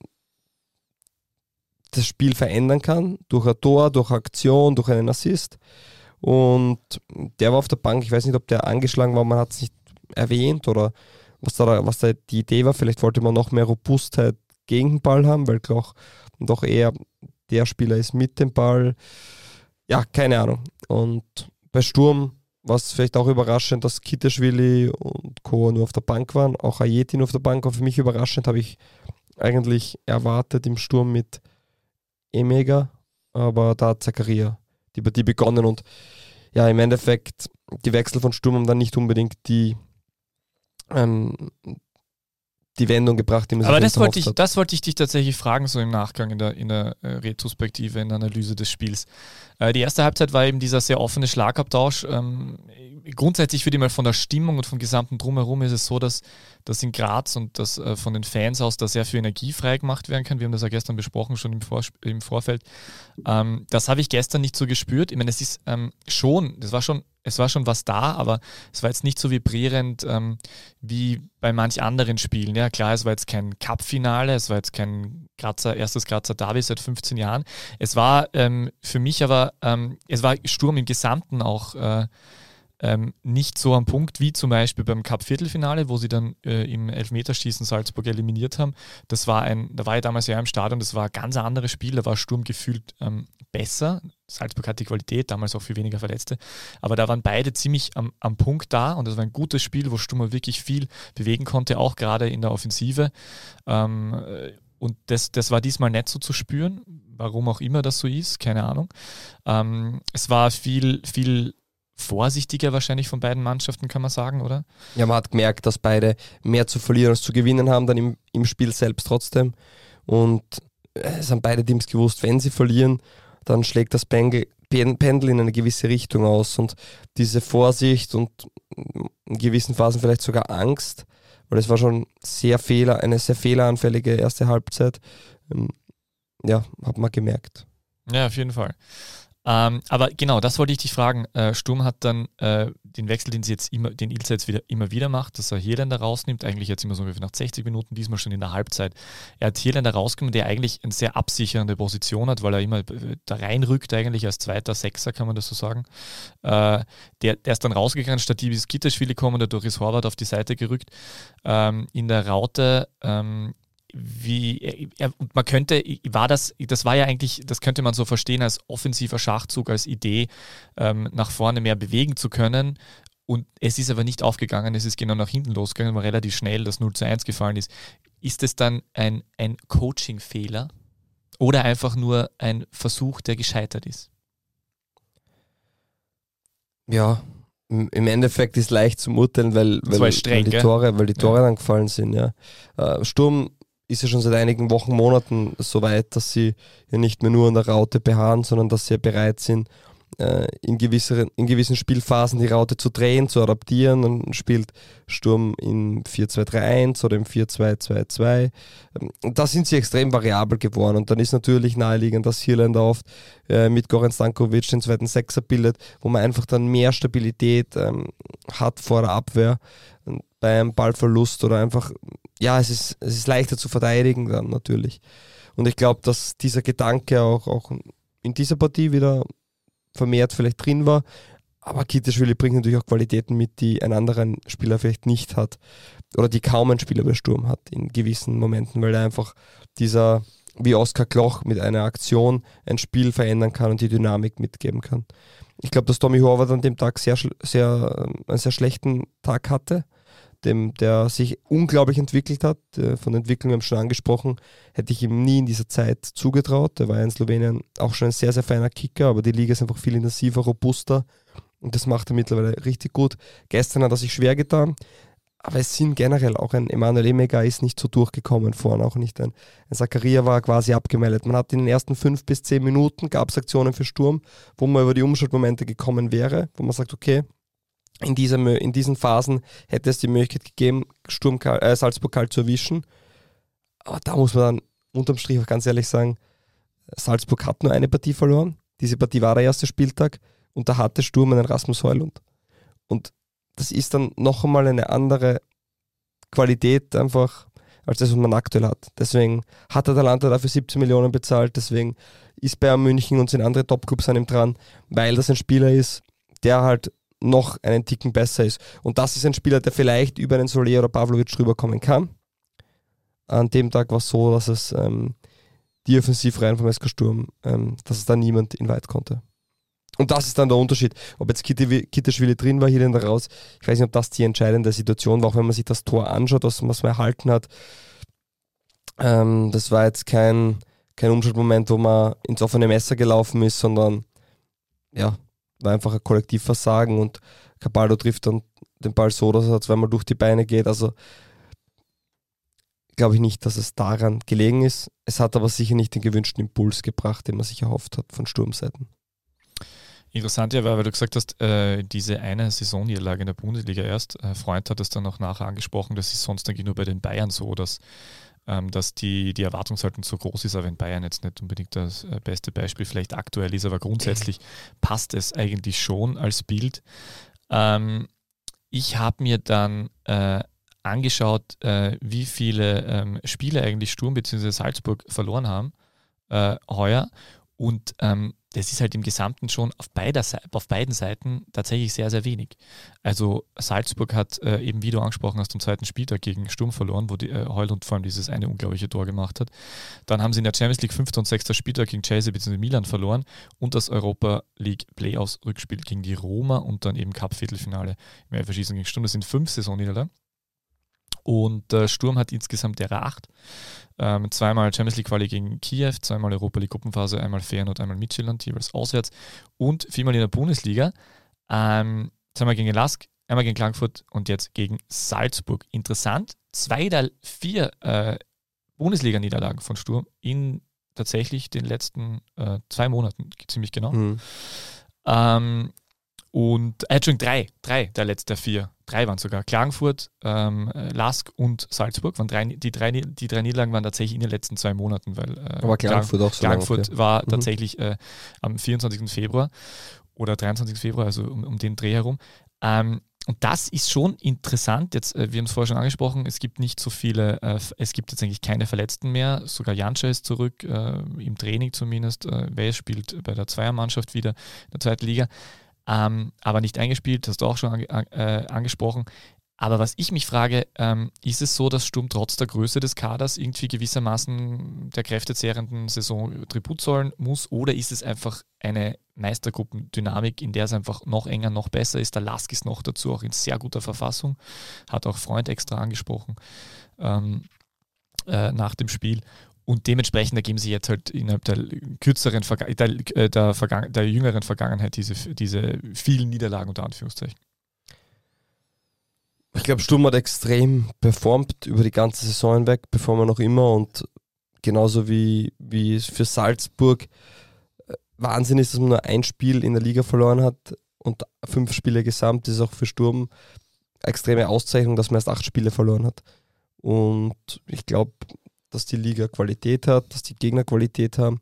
das Spiel verändern kann, durch ein Tor, durch Aktion, durch einen Assist. Und der war auf der Bank, ich weiß nicht, ob der angeschlagen war, man hat es nicht erwähnt oder was da, was da die Idee war. Vielleicht wollte man noch mehr Robustheit gegen den Ball haben, weil doch, doch eher der Spieler ist mit dem Ball. Ja, keine Ahnung. Und bei Sturm war es vielleicht auch überraschend, dass Kiteschwili und Co. nur auf der Bank waren. Auch Ayetin auf der Bank war für mich überraschend, habe ich eigentlich erwartet im Sturm mit Emega, aber da hat Zakaria die Partie begonnen und ja, im Endeffekt, die Wechsel von Sturm haben dann nicht unbedingt die, ähm, die Wendung gebracht, die man Aber das wollte, ich, hat. das wollte ich dich tatsächlich fragen, so im Nachgang, in der, in der äh, Retrospektive, in der Analyse des Spiels. Äh, die erste Halbzeit war eben dieser sehr offene Schlagabtausch. Ähm, grundsätzlich würde ich mal von der Stimmung und vom gesamten Drumherum ist es so, dass, dass in Graz und dass äh, von den Fans aus da sehr viel Energie freigemacht werden kann. Wir haben das ja gestern besprochen, schon im, Vor im Vorfeld. Ähm, das habe ich gestern nicht so gespürt. Ich meine, es ist ähm, schon, das war schon, es war schon was da, aber es war jetzt nicht so vibrierend ähm, wie bei manch anderen Spielen. Ja, klar, es war jetzt kein Cup-Finale, es war jetzt kein Grazer, erstes Grazer Derby seit 15 Jahren. Es war ähm, für mich aber, ähm, es war Sturm im Gesamten auch äh, ähm, nicht so am Punkt wie zum Beispiel beim Cup-Viertelfinale, wo sie dann äh, im Elfmeterschießen Salzburg eliminiert haben. Das war ein, da war ich damals ja im Stadion, das war ein ganz anderes Spiel, da war Sturm gefühlt ähm, besser. Salzburg hat die Qualität, damals auch viel weniger Verletzte. Aber da waren beide ziemlich am, am Punkt da und das war ein gutes Spiel, wo Sturm wirklich viel bewegen konnte, auch gerade in der Offensive. Ähm, und das, das war diesmal nicht so zu spüren, warum auch immer das so ist, keine Ahnung. Ähm, es war viel, viel vorsichtiger wahrscheinlich von beiden Mannschaften, kann man sagen, oder? Ja, man hat gemerkt, dass beide mehr zu verlieren als zu gewinnen haben, dann im, im Spiel selbst trotzdem. Und es haben beide Teams gewusst, wenn sie verlieren, dann schlägt das Pendel, in eine gewisse Richtung aus. Und diese Vorsicht und in gewissen Phasen vielleicht sogar Angst, weil es war schon sehr Fehler, eine sehr fehleranfällige erste Halbzeit. Ähm, ja, hat man gemerkt. Ja, auf jeden Fall. Ähm, aber genau, das wollte ich dich fragen. Äh, Sturm hat dann äh, den Wechsel, den sie jetzt immer, den Ilse jetzt wieder, immer wieder macht, dass er Hierländer rausnimmt, eigentlich jetzt immer so ungefähr nach 60 Minuten, diesmal schon in der Halbzeit. Er hat Hierländer rausgenommen, der eigentlich eine sehr absichernde Position hat, weil er immer da reinrückt, eigentlich als zweiter Sechser, kann man das so sagen. Äh, der, der ist dann rausgegangen, statt die bis Gitterschwili kommen, dadurch ist Horvath auf die Seite gerückt. Ähm, in der Raute ähm, wie er, und man könnte, war das, das war ja eigentlich, das könnte man so verstehen als offensiver Schachzug, als Idee, ähm, nach vorne mehr bewegen zu können. Und es ist aber nicht aufgegangen, es ist genau nach hinten losgegangen, weil relativ schnell das 0 zu 1 gefallen ist. Ist es dann ein, ein Coaching-Fehler oder einfach nur ein Versuch, der gescheitert ist? Ja, im Endeffekt ist leicht zu urteilen, weil, weil, streng, weil, die Tore, weil die Tore ja. dann gefallen sind. Ja. Äh, Sturm ist ja schon seit einigen Wochen, Monaten so weit, dass sie ja nicht mehr nur an der Raute beharren, sondern dass sie ja bereit sind, äh, in, gewisseren, in gewissen Spielphasen die Raute zu drehen, zu adaptieren. Dann spielt Sturm im 4-2-3-1 oder im 4-2-2-2. Ähm, da sind sie extrem variabel geworden und dann ist natürlich naheliegend, dass Hirländer oft äh, mit Goran Stankovic den zweiten Sechser bildet, wo man einfach dann mehr Stabilität ähm, hat vor der Abwehr beim Ballverlust oder einfach, ja, es ist, es ist leichter zu verteidigen dann natürlich. Und ich glaube, dass dieser Gedanke auch, auch in dieser Partie wieder vermehrt vielleicht drin war. Aber Kiteschwili bringt natürlich auch Qualitäten mit, die ein anderer Spieler vielleicht nicht hat. Oder die kaum ein Spieler bei Sturm hat in gewissen Momenten, weil er einfach dieser, wie Oskar Kloch, mit einer Aktion ein Spiel verändern kann und die Dynamik mitgeben kann. Ich glaube, dass Tommy Horvath an dem Tag sehr, sehr, einen sehr schlechten Tag hatte dem, der sich unglaublich entwickelt hat. Von Entwicklung haben wir schon angesprochen, hätte ich ihm nie in dieser Zeit zugetraut. Der war ja in Slowenien auch schon ein sehr, sehr feiner Kicker, aber die Liga ist einfach viel intensiver, robuster und das macht er mittlerweile richtig gut. Gestern hat er sich schwer getan, aber es sind generell auch ein Emanuel Emega ist nicht so durchgekommen vorne, auch nicht ein, ein Zakaria war quasi abgemeldet. Man hat in den ersten fünf bis zehn Minuten gab es Aktionen für Sturm, wo man über die Umschaltmomente gekommen wäre, wo man sagt, okay, in, dieser, in diesen Phasen hätte es die Möglichkeit gegeben, Sturm, äh, Salzburg kalt zu erwischen. Aber da muss man dann unterm Strich auch ganz ehrlich sagen, Salzburg hat nur eine Partie verloren. Diese Partie war der erste Spieltag und da hatte Sturm einen Rasmus Heulund. Und das ist dann noch einmal eine andere Qualität einfach, als das, was man aktuell hat. Deswegen hat der Atalanta dafür 17 Millionen bezahlt, deswegen ist Bayern München und sind andere Topclubs an ihm dran, weil das ein Spieler ist, der halt noch einen Ticken besser ist. Und das ist ein Spieler, der vielleicht über einen Soler oder Pavlovic rüberkommen kann. An dem Tag war es so, dass es ähm, die Offensivreihen vom SK Sturm, ähm, dass es da niemand in weit konnte. Und das ist dann der Unterschied. Ob jetzt Kitteschwili drin war, hier denn raus, ich weiß nicht, ob das die entscheidende Situation war, auch wenn man sich das Tor anschaut, was, was man erhalten hat. Ähm, das war jetzt kein, kein Umschaltmoment, wo man ins offene Messer gelaufen ist, sondern ja, einfach ein Kollektivversagen und Cabaldo trifft dann den Ball so, dass er zweimal durch die Beine geht. Also glaube ich nicht, dass es daran gelegen ist. Es hat aber sicher nicht den gewünschten Impuls gebracht, den man sich erhofft hat von Sturmseiten. Interessant ja, weil du gesagt hast, äh, diese eine Saisonniederlage in der Bundesliga erst. Äh, Freund hat es dann auch nachher angesprochen, das ist sonst eigentlich nur bei den Bayern so, dass, dass die, die Erwartungshaltung so groß ist, aber wenn Bayern jetzt nicht unbedingt das äh, beste Beispiel vielleicht aktuell ist, aber grundsätzlich passt es eigentlich schon als Bild. Ähm, ich habe mir dann äh, angeschaut, äh, wie viele ähm, Spiele eigentlich Sturm bzw. Salzburg verloren haben äh, heuer. Und ähm, das ist halt im Gesamten schon auf, beider, auf beiden Seiten tatsächlich sehr, sehr wenig. Also Salzburg hat äh, eben, wie du angesprochen hast, am zweiten Spieltag gegen Sturm verloren, wo die äh, Heulund vor allem dieses eine unglaubliche Tor gemacht hat. Dann haben sie in der Champions League 5. und 6. Spieltag gegen Chelsea bzw. Milan verloren und das Europa League Playoffs Rückspiel gegen die Roma und dann eben Cup-Viertelfinale im Elferschießen gegen Sturm. Das sind fünf Saisonniederlagen. Und der Sturm hat insgesamt derer acht. Ähm, zweimal Champions League Quali gegen Kiew, zweimal Europa League Gruppenphase, einmal Feyenoord, einmal Midtjylland, jeweils auswärts und viermal in der Bundesliga. Ähm, zweimal gegen Lask, einmal gegen Klagenfurt und jetzt gegen Salzburg. Interessant, zwei der vier äh, Bundesliga-Niederlagen von Sturm in tatsächlich den letzten äh, zwei Monaten, ziemlich genau. Mhm. Ähm, und, äh, Entschuldigung, drei, drei der letzten vier drei waren sogar. Klagenfurt, ähm, Lask und Salzburg waren drei, die, drei, die drei Niederlagen waren tatsächlich in den letzten zwei Monaten, weil äh, Aber Klagenfurt auch so Klagenfurt okay. war mhm. tatsächlich äh, am 24. Februar oder 23. Februar, also um, um den Dreh herum. Ähm, und das ist schon interessant. Jetzt, äh, wir haben es vorher schon angesprochen, es gibt nicht so viele, äh, es gibt jetzt eigentlich keine Verletzten mehr. Sogar Janscha ist zurück, äh, im Training zumindest. Äh, Wes spielt bei der Zweiermannschaft wieder in der zweiten Liga ähm, aber nicht eingespielt, hast du auch schon an, äh, angesprochen. Aber was ich mich frage, ähm, ist es so, dass Sturm trotz der Größe des Kaders irgendwie gewissermaßen der kräftezehrenden Saison Tribut zollen muss oder ist es einfach eine Meistergruppendynamik, in der es einfach noch enger, noch besser ist? Der Lask ist noch dazu auch in sehr guter Verfassung, hat auch Freund extra angesprochen ähm, äh, nach dem Spiel. Und dementsprechend ergeben sich jetzt halt innerhalb der kürzeren, der, äh, der, Vergangen der jüngeren Vergangenheit diese, diese vielen Niederlagen unter Anführungszeichen. Ich glaube, Sturm hat extrem performt über die ganze Saison hinweg, performen noch immer und genauso wie, wie es für Salzburg äh, Wahnsinn ist, dass man nur ein Spiel in der Liga verloren hat und fünf Spiele gesamt, das ist auch für Sturm extreme Auszeichnung, dass man erst acht Spiele verloren hat. Und ich glaube, dass die Liga Qualität hat, dass die Gegner Qualität haben.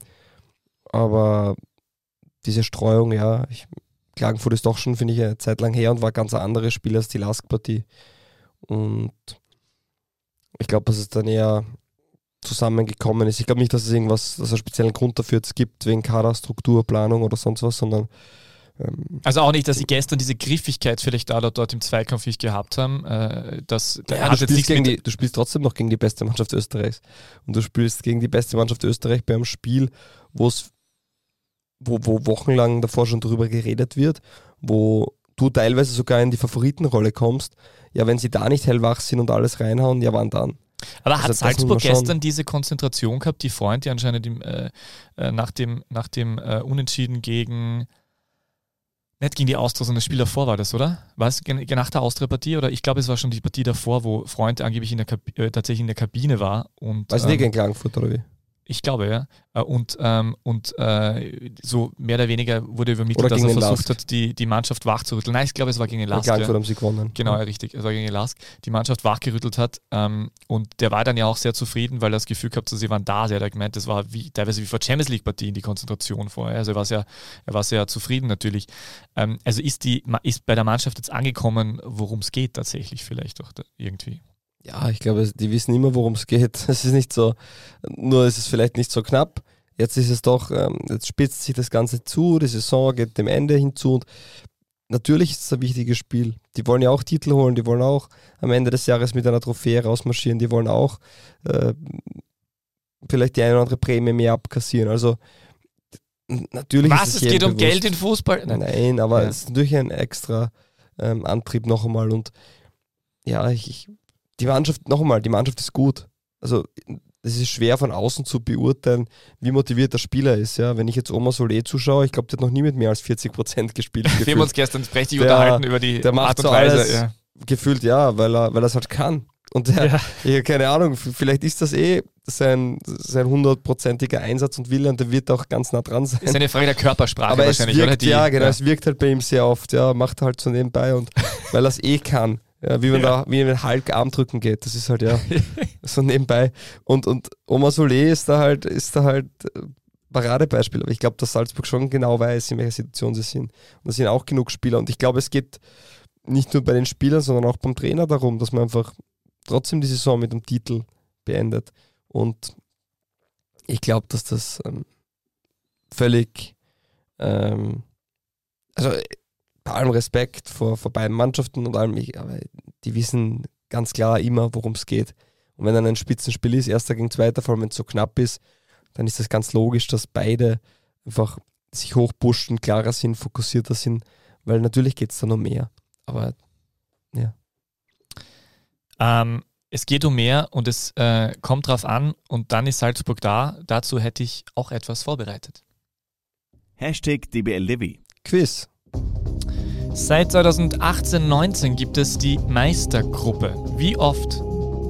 Aber diese Streuung, ja, ich, Klagenfurt ist doch schon, finde ich, eine Zeit lang her und war ganz ein anderes Spiel als die Lask-Partie. Und ich glaube, dass es dann eher zusammengekommen ist. Ich glaube nicht, dass es irgendwas, dass es einen speziellen Grund dafür jetzt gibt, wegen Kaderstruktur, Planung oder sonst was, sondern ähm, also auch nicht, dass sie gestern diese Griffigkeit vielleicht da oder dort im Zweikampf nicht gehabt haben. Äh, das, ja, du, spielst die, du, spielst trotzdem noch gegen die beste Mannschaft Österreichs. Und du spielst gegen die beste Mannschaft Österreichs beim Spiel, wo es wo, wo wochenlang davor schon darüber geredet wird, wo du teilweise sogar in die Favoritenrolle kommst. Ja, wenn sie da nicht hellwach sind und alles reinhauen, ja, wann dann? Aber also hat Salzburg gestern diese Konzentration gehabt, die Freund, die anscheinend im, äh, äh, nach dem, nach dem äh, Unentschieden gegen nicht gegen die Austria, sondern das Spiel davor war das, oder? War es nach der Austria-Partie oder ich glaube, es war schon die Partie davor, wo Freund angeblich in der äh, tatsächlich in der Kabine war. Und, es ähm, nicht gegen Klagenfurt oder wie? Ich glaube, ja. Äh, und, ähm, und äh, so mehr oder weniger wurde übermittelt, dass er versucht hat, die, die Mannschaft wachzurütteln. Nein, ich glaube, es war gegen den Lask. Ja. haben sie gewonnen. Genau, ja. richtig. Es war gegen den Lask. Die Mannschaft wachgerüttelt hat. Ähm, und der war dann ja auch sehr zufrieden, weil er das Gefühl gehabt hat, sie waren da. Er hat gemeint, das war wie, teilweise wie vor Champions League-Partien die Konzentration vorher. Also er war sehr, er war sehr zufrieden natürlich. Ähm, also ist, die, ist bei der Mannschaft jetzt angekommen, worum es geht tatsächlich vielleicht auch da, irgendwie. Ja, ich glaube, die wissen immer, worum es geht. Es ist nicht so, nur ist es vielleicht nicht so knapp. Jetzt ist es doch, ähm, jetzt spitzt sich das Ganze zu, die Saison geht dem Ende hinzu und natürlich ist es ein wichtiges Spiel. Die wollen ja auch Titel holen, die wollen auch am Ende des Jahres mit einer Trophäe rausmarschieren, die wollen auch äh, vielleicht die eine oder andere Prämie mehr abkassieren. Also natürlich. Was? es, es geht um Geld in Fußball? Nein, Nein aber ja. es ist natürlich ein extra ähm, Antrieb noch einmal. Und ja, ich, ich, die Mannschaft, noch einmal, die Mannschaft ist gut. Also es ist schwer von außen zu beurteilen, wie motiviert der Spieler ist. Ja, wenn ich jetzt Oma Solé zuschaue, ich glaube, der hat noch nie mit mehr als 40 Prozent gespielt. Wir haben uns gestern prächtig der, unterhalten über die der macht Art und so Weise. Alles, ja. Gefühlt ja, weil er, weil er es halt kann. Und der, ja. ich keine Ahnung, vielleicht ist das eh sein, sein hundertprozentiger Einsatz und Wille und der wird auch ganz nah dran sein. Ist eine Frage der Körpersprache Aber wahrscheinlich, wirkt, oder? Die, ja, genau, ja. es wirkt halt bei ihm sehr oft, ja, macht halt so nebenbei und weil er es eh kann. Ja, wie man ja. da, wie wenn Hulk Armdrücken geht, das ist halt ja so nebenbei. Und, und Oma Solé ist da halt, ist da halt äh, Paradebeispiel. Aber ich glaube, dass Salzburg schon genau weiß, in welcher Situation sie sind. Und da sind auch genug Spieler. Und ich glaube, es geht nicht nur bei den Spielern, sondern auch beim Trainer darum, dass man einfach trotzdem die Saison mit dem Titel beendet. Und ich glaube, dass das ähm, völlig, ähm, also bei allem Respekt vor, vor beiden Mannschaften und allem, ich, aber die wissen ganz klar immer, worum es geht. Und wenn dann ein Spitzenspiel ist, erster gegen zweiter, vor allem wenn es so knapp ist, dann ist das ganz logisch, dass beide einfach sich hochpushen, klarer sind, fokussierter sind, weil natürlich geht es da noch mehr. Aber ja. Ähm, es geht um mehr und es äh, kommt drauf an und dann ist Salzburg da. Dazu hätte ich auch etwas vorbereitet. Hashtag DBL Quiz. Seit 2018-19 gibt es die Meistergruppe. Wie oft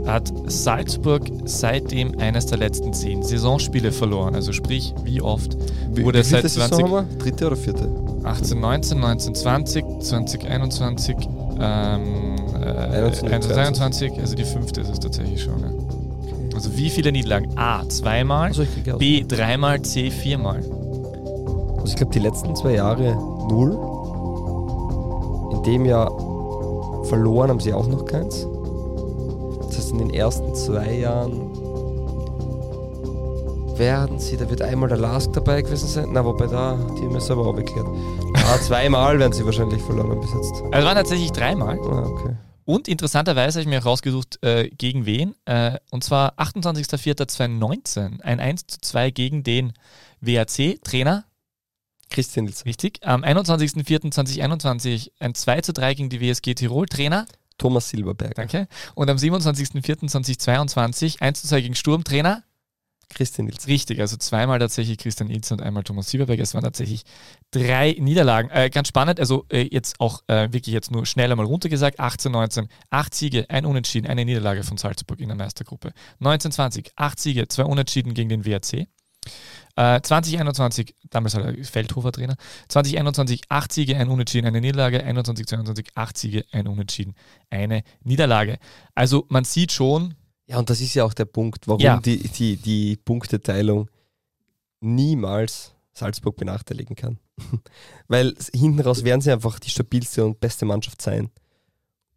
hat Salzburg seitdem eines der letzten zehn Saisonspiele verloren? Also sprich, wie oft wie, wurde wie seit 20 Dritte oder vierte? 18, 19, 19, 20, 20, 21, ähm, äh, 21, also die fünfte ist es tatsächlich schon. Ja. Also wie viele Niederlagen? A, zweimal, also B, dreimal, C, viermal. Also ich glaube die letzten zwei Jahre null. In dem Jahr verloren haben sie auch noch keins. Das heißt in den ersten zwei Jahren werden sie, da wird einmal der Lask dabei gewesen sein. Na, wobei da, die haben wir selber abgeklärt. Ah, zweimal werden sie wahrscheinlich verloren bis jetzt. Also waren tatsächlich dreimal. Ah, okay. Und interessanterweise habe ich mir herausgesucht, äh, gegen wen. Äh, und zwar 28.04.2019. Ein 1 zu 2 gegen den WAC-Trainer. Christian Nils. Richtig. Am 21.04.2021 ein 2 zu 3 gegen die WSG Tirol-Trainer. Thomas Silberberg. Danke. Und am 27.04.2022 1 zu 2 gegen Sturm-Trainer. Christian Ilz. Richtig, also zweimal tatsächlich Christian Ilz und einmal Thomas Sieberberg. Es waren tatsächlich drei Niederlagen. Äh, ganz spannend, also äh, jetzt auch äh, wirklich jetzt nur schnell einmal runtergesagt. 18, 19, acht Siege, ein Unentschieden, eine Niederlage von Salzburg in der Meistergruppe. 19, 20, acht Siege, zwei Unentschieden gegen den WRC. 2021, äh, damals war er Feldhofer Trainer, 2021 acht Siege, ein Unentschieden, eine Niederlage, 21, 22 acht Siege, ein Unentschieden, eine Niederlage. Also man sieht schon, ja, und das ist ja auch der Punkt, warum ja. die, die, die Punkteteilung niemals Salzburg benachteiligen kann. Weil hinten raus werden sie einfach die stabilste und beste Mannschaft sein.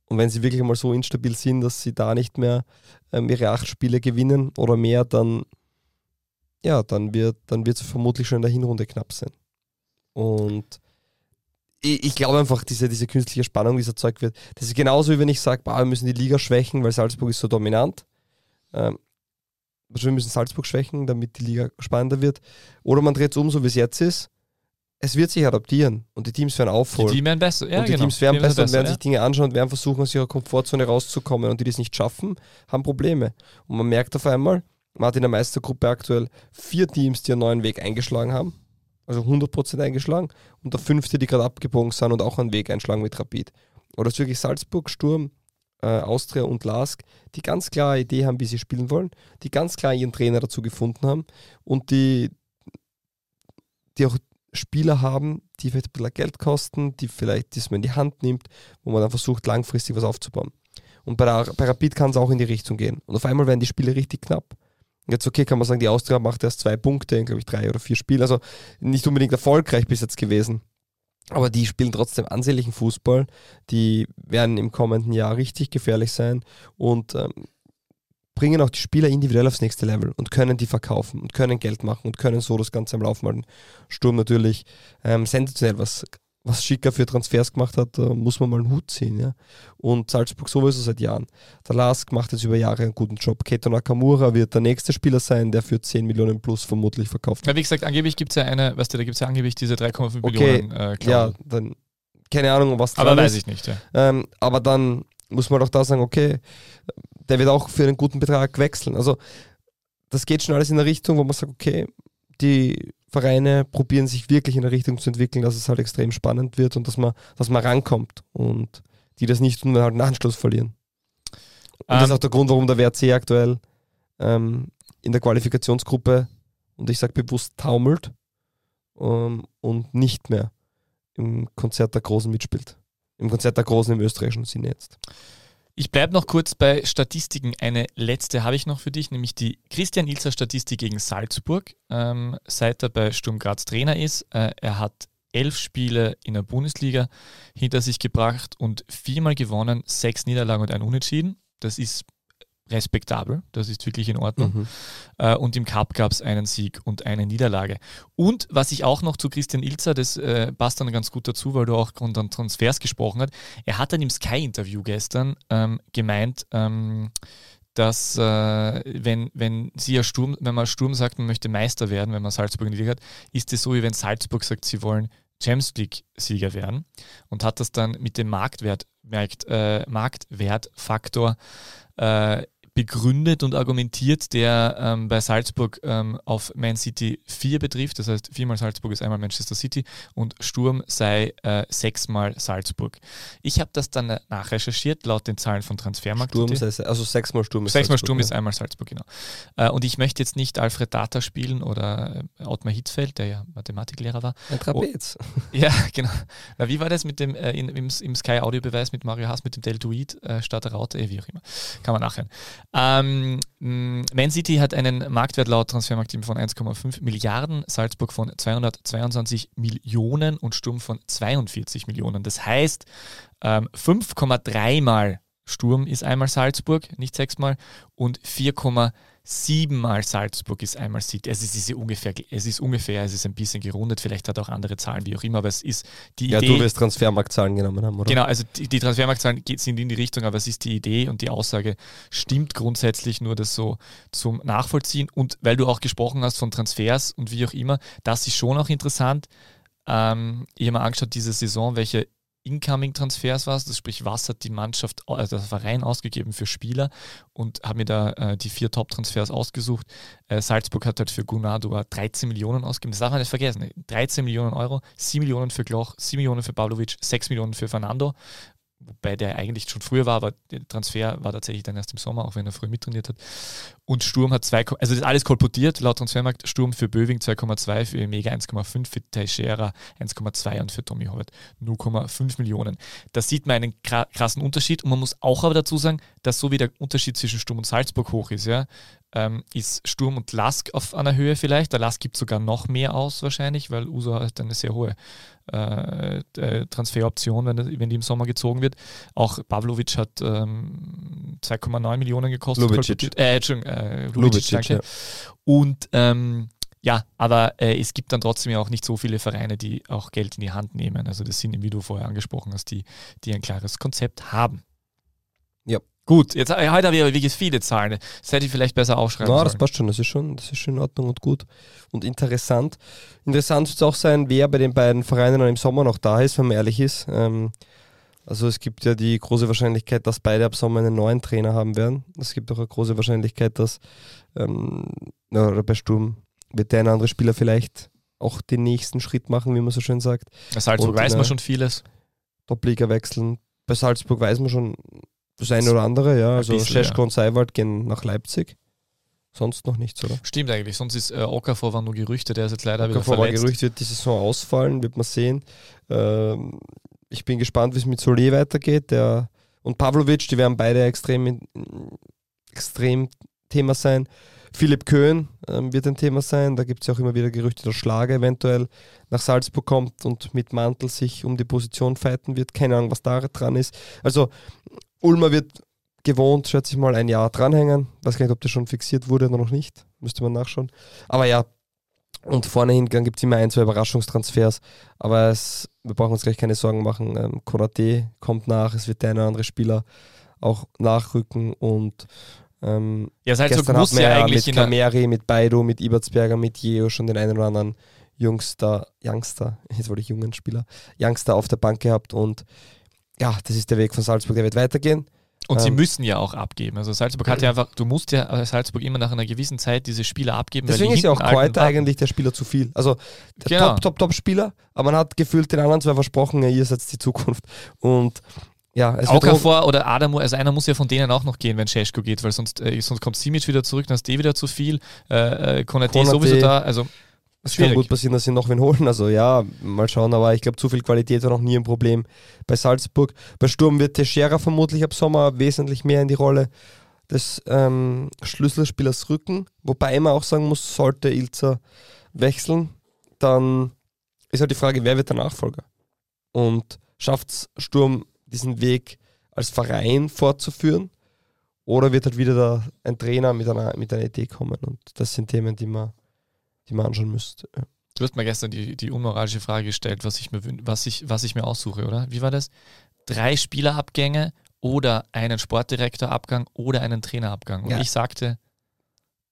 Und wenn sie wirklich mal so instabil sind, dass sie da nicht mehr ähm, ihre acht Spiele gewinnen oder mehr, dann ja, dann wird dann es vermutlich schon in der Hinrunde knapp sein. Und ich, ich glaube einfach, diese, diese künstliche Spannung, die erzeugt wird, das ist genauso wie wenn ich sage, wir müssen die Liga schwächen, weil Salzburg ist so dominant. Ähm, wir müssen Salzburg schwächen, damit die Liga spannender wird. Oder man dreht es um, so wie es jetzt ist. Es wird sich adaptieren und die Teams werden aufholen. Die Teams werden besser, ja, und die genau. Teams werden besser, besser und werden ja. sich Dinge anschauen und werden versuchen, aus ihrer Komfortzone rauszukommen. Und die, die es nicht schaffen, haben Probleme. Und man merkt auf einmal, man hat in der Meistergruppe aktuell vier Teams, die einen neuen Weg eingeschlagen haben. Also 100% eingeschlagen. Und der fünfte, die gerade abgebogen sind und auch einen Weg einschlagen mit Rapid. Oder es ist wirklich Salzburg, Sturm, äh, Austria und Lask, die ganz klare Idee haben, wie sie spielen wollen, die ganz klar ihren Trainer dazu gefunden haben und die, die auch Spieler haben, die vielleicht ein bisschen Geld kosten, die vielleicht das man in die Hand nimmt, wo man dann versucht, langfristig was aufzubauen. Und bei, der, bei Rapid kann es auch in die Richtung gehen. Und auf einmal werden die Spiele richtig knapp. Jetzt okay, kann man sagen, die Austria macht erst zwei Punkte in, glaube ich, drei oder vier Spielen. Also nicht unbedingt erfolgreich bis jetzt gewesen. Aber die spielen trotzdem ansehnlichen Fußball. Die werden im kommenden Jahr richtig gefährlich sein und ähm, bringen auch die Spieler individuell aufs nächste Level und können die verkaufen und können Geld machen und können so das Ganze am Laufen halten. Sturm natürlich ähm, sensationell, was was Schicker für Transfers gemacht hat, da muss man mal einen Hut ziehen. Ja? Und Salzburg sowieso seit Jahren. Der Lask macht jetzt über Jahre einen guten Job. Keto Nakamura wird der nächste Spieler sein, der für 10 Millionen plus vermutlich verkauft wird. Ja, wie gesagt, angeblich gibt es ja eine, weißt du, da gibt es ja angeblich diese 3,5 okay, Millionen. Äh, ja, dann keine Ahnung, was Aber weiß ist. ich nicht, ja. Ähm, aber dann muss man doch da sagen, okay, der wird auch für einen guten Betrag wechseln. Also das geht schon alles in eine Richtung, wo man sagt, okay, die Vereine probieren sich wirklich in eine Richtung zu entwickeln, dass es halt extrem spannend wird und dass man, dass man rankommt und die das nicht tun, wenn halt einen Anschluss verlieren. Und um, das ist ähm. auch der Grund, warum der WRC aktuell ähm, in der Qualifikationsgruppe, und ich sage bewusst, taumelt ähm, und nicht mehr im Konzert der Großen mitspielt. Im Konzert der Großen im österreichischen Sinne jetzt. Ich bleibe noch kurz bei Statistiken. Eine letzte habe ich noch für dich, nämlich die Christian Ilzer Statistik gegen Salzburg, ähm, seit er bei Sturm Graz Trainer ist. Äh, er hat elf Spiele in der Bundesliga hinter sich gebracht und viermal gewonnen, sechs Niederlagen und ein Unentschieden. Das ist respektabel, das ist wirklich in Ordnung. Mhm. Äh, und im Cup gab es einen Sieg und eine Niederlage. Und was ich auch noch zu Christian Ilzer, das äh, passt dann ganz gut dazu, weil du auch von Transfers gesprochen hast, er hat dann im Sky-Interview gestern ähm, gemeint, ähm, dass äh, wenn, wenn sie ja Sturm, wenn man Sturm sagt, man möchte Meister werden, wenn man Salzburg in die Liga hat, ist es so, wie wenn Salzburg sagt, sie wollen Champions League-Sieger werden und hat das dann mit dem Marktwert, merkt, äh, Marktwertfaktor äh, begründet und argumentiert, der ähm, bei Salzburg ähm, auf Man City 4 betrifft. Das heißt, viermal Salzburg ist einmal Manchester City und Sturm sei äh, sechsmal Salzburg. Ich habe das dann nachrecherchiert, laut den Zahlen von Transfermarkt. Sturm sei, also sechsmal Sturm ist Sechsmal Salzburg, Sturm ja. ist einmal Salzburg, genau. Äh, und ich möchte jetzt nicht Alfred Data spielen oder äh, Ottmar Hitzfeld, der ja Mathematiklehrer war. Ein Trapez. Oh, ja, genau. Na, wie war das mit dem äh, in, im, im Sky Audiobeweis mit Mario Haas mit dem Deltoid äh, statt der Raute? Wie auch immer. Kann man nachhören. Ähm, Man City hat einen Marktwert laut Transfermarkt von 1,5 Milliarden, Salzburg von 222 Millionen und Sturm von 42 Millionen. Das heißt, ähm, 5,3 mal Sturm ist einmal Salzburg, nicht sechsmal, und 4,7 siebenmal Salzburg ist einmal City. Also es ist ungefähr, es ist ungefähr, es ist ein bisschen gerundet, vielleicht hat er auch andere Zahlen, wie auch immer, aber es ist die ja, Idee. Ja, du wirst Transfermarktzahlen genommen haben, oder? Genau, also die, die Transfermarktzahlen sind in die Richtung, aber es ist die Idee und die Aussage stimmt grundsätzlich, nur das so zum Nachvollziehen. Und weil du auch gesprochen hast von Transfers und wie auch immer, das ist schon auch interessant. Ähm, ich habe mir angeschaut, diese Saison, welche Incoming-Transfers war das sprich, was hat die Mannschaft, also der Verein ausgegeben für Spieler und habe mir da äh, die vier Top-Transfers ausgesucht. Äh, Salzburg hat halt für Gunadua 13 Millionen ausgegeben, das darf man nicht vergessen. 13 Millionen Euro, 7 Millionen für Gloch, 7 Millionen für Pavlovic, 6 Millionen für Fernando wobei der eigentlich schon früher war, aber der Transfer war tatsächlich dann erst im Sommer, auch wenn er früh mittrainiert hat. Und Sturm hat 2, also das ist alles kolportiert, laut Transfermarkt. Sturm für Böving 2,2, für Mega 1,5, für Teixeira 1,2 und für Tommy Hobbit 0,5 Millionen. Da sieht man einen krassen Unterschied und man muss auch aber dazu sagen, dass so wie der Unterschied zwischen Sturm und Salzburg hoch ist, ja, ähm, ist Sturm und Lask auf einer Höhe vielleicht. Der Lask gibt sogar noch mehr aus wahrscheinlich, weil Uso hat eine sehr hohe äh, äh Transferoption, wenn, wenn die im Sommer gezogen wird. Auch Pavlovic hat ähm, 2,9 Millionen gekostet. Lubicic. Äh, Entschuldigung, äh, Lubicic, danke. Ja. Und ähm, ja, aber äh, es gibt dann trotzdem ja auch nicht so viele Vereine, die auch Geld in die Hand nehmen. Also das sind, wie du vorher angesprochen hast, die, die ein klares Konzept haben. Gut, jetzt äh, heute habe ich aber wirklich viele Zahlen. Das hätte ich vielleicht besser aufschreiben ja, sollen. das passt schon. Das ist schon, das ist schon in Ordnung und gut und interessant. Interessant wird es auch sein, wer bei den beiden Vereinen dann im Sommer noch da ist, wenn man ehrlich ist. Ähm, also es gibt ja die große Wahrscheinlichkeit, dass beide ab Sommer einen neuen Trainer haben werden. Es gibt auch eine große Wahrscheinlichkeit, dass ähm, oder bei Sturm wird der eine andere Spieler vielleicht auch den nächsten Schritt machen, wie man so schön sagt. Bei Salzburg weiß man schon vieles. Top-Liga wechseln. Bei Salzburg weiß man schon das eine oder andere, ja. Also Scheschko ja. und Seiwald gehen nach Leipzig. Sonst noch nichts, oder? Stimmt eigentlich. Sonst ist äh, Okafor war nur Gerüchte, der ist jetzt leider Okafor wieder verletzt. war Gerücht, wird die Saison ausfallen, wird man sehen. Ähm, ich bin gespannt, wie es mit Solé weitergeht. Der und Pavlovic, die werden beide extrem, extrem Thema sein. Philipp Köhn ähm, wird ein Thema sein. Da gibt es ja auch immer wieder Gerüchte, dass Schlager eventuell nach Salzburg kommt und mit Mantel sich um die Position fighten wird. Keine Ahnung, was da dran ist. Also Ulmer wird gewohnt, schätze ich mal, ein Jahr dranhängen. Weiß gar nicht, ob das schon fixiert wurde oder noch nicht. Müsste man nachschauen. Aber ja, Und vorne hingegangen gibt es immer ein, zwei Überraschungstransfers. Aber es, wir brauchen uns gleich keine Sorgen machen. Ähm, Konate kommt nach, es wird der eine oder andere Spieler auch nachrücken. Und ähm, ja, Salzburg muss ja eigentlich mit Kameri, mit Baido, mit Ibertsberger, mit Jeo schon den einen oder anderen Jungster, Youngster, jetzt wollte ich jungen Spieler, Youngster auf der Bank gehabt. Und ja, das ist der Weg von Salzburg, der wird weitergehen. Und ähm, sie müssen ja auch abgeben. Also Salzburg hat ja einfach, du musst ja als Salzburg immer nach einer gewissen Zeit diese Spieler abgeben. Deswegen ist ja auch Kräuter eigentlich der Spieler zu viel. Also der genau. Top, Top, Top Spieler, aber man hat gefühlt den anderen zwei versprochen, ja, ihr seid die Zukunft. Und ja, es auch vor oder Adamu, also einer muss ja von denen auch noch gehen, wenn Cesko geht, weil sonst, äh, sonst kommt Simic wieder zurück, dann ist die wieder zu viel. Äh, äh, Konate, Konate sowieso da. Also es kann gut passieren, dass sie noch wen holen. Also ja, mal schauen, aber ich glaube, zu viel Qualität war noch nie ein Problem bei Salzburg. Bei Sturm wird Teixeira vermutlich ab Sommer wesentlich mehr in die Rolle des ähm, Schlüsselspielers rücken. Wobei man auch sagen muss, sollte Ilzer wechseln, dann ist halt die Frage, wer wird der Nachfolger? Und schafft es Sturm diesen Weg als Verein fortzuführen? Oder wird halt wieder da ein Trainer mit einer, mit einer Idee kommen? Und das sind Themen, die man die man anschauen müsste. Ja. Du hast mir gestern die, die unmoralische Frage gestellt, was ich, mir, was, ich, was ich mir aussuche, oder? Wie war das? Drei Spielerabgänge oder einen Sportdirektorabgang oder einen Trainerabgang. Und ja. ich sagte,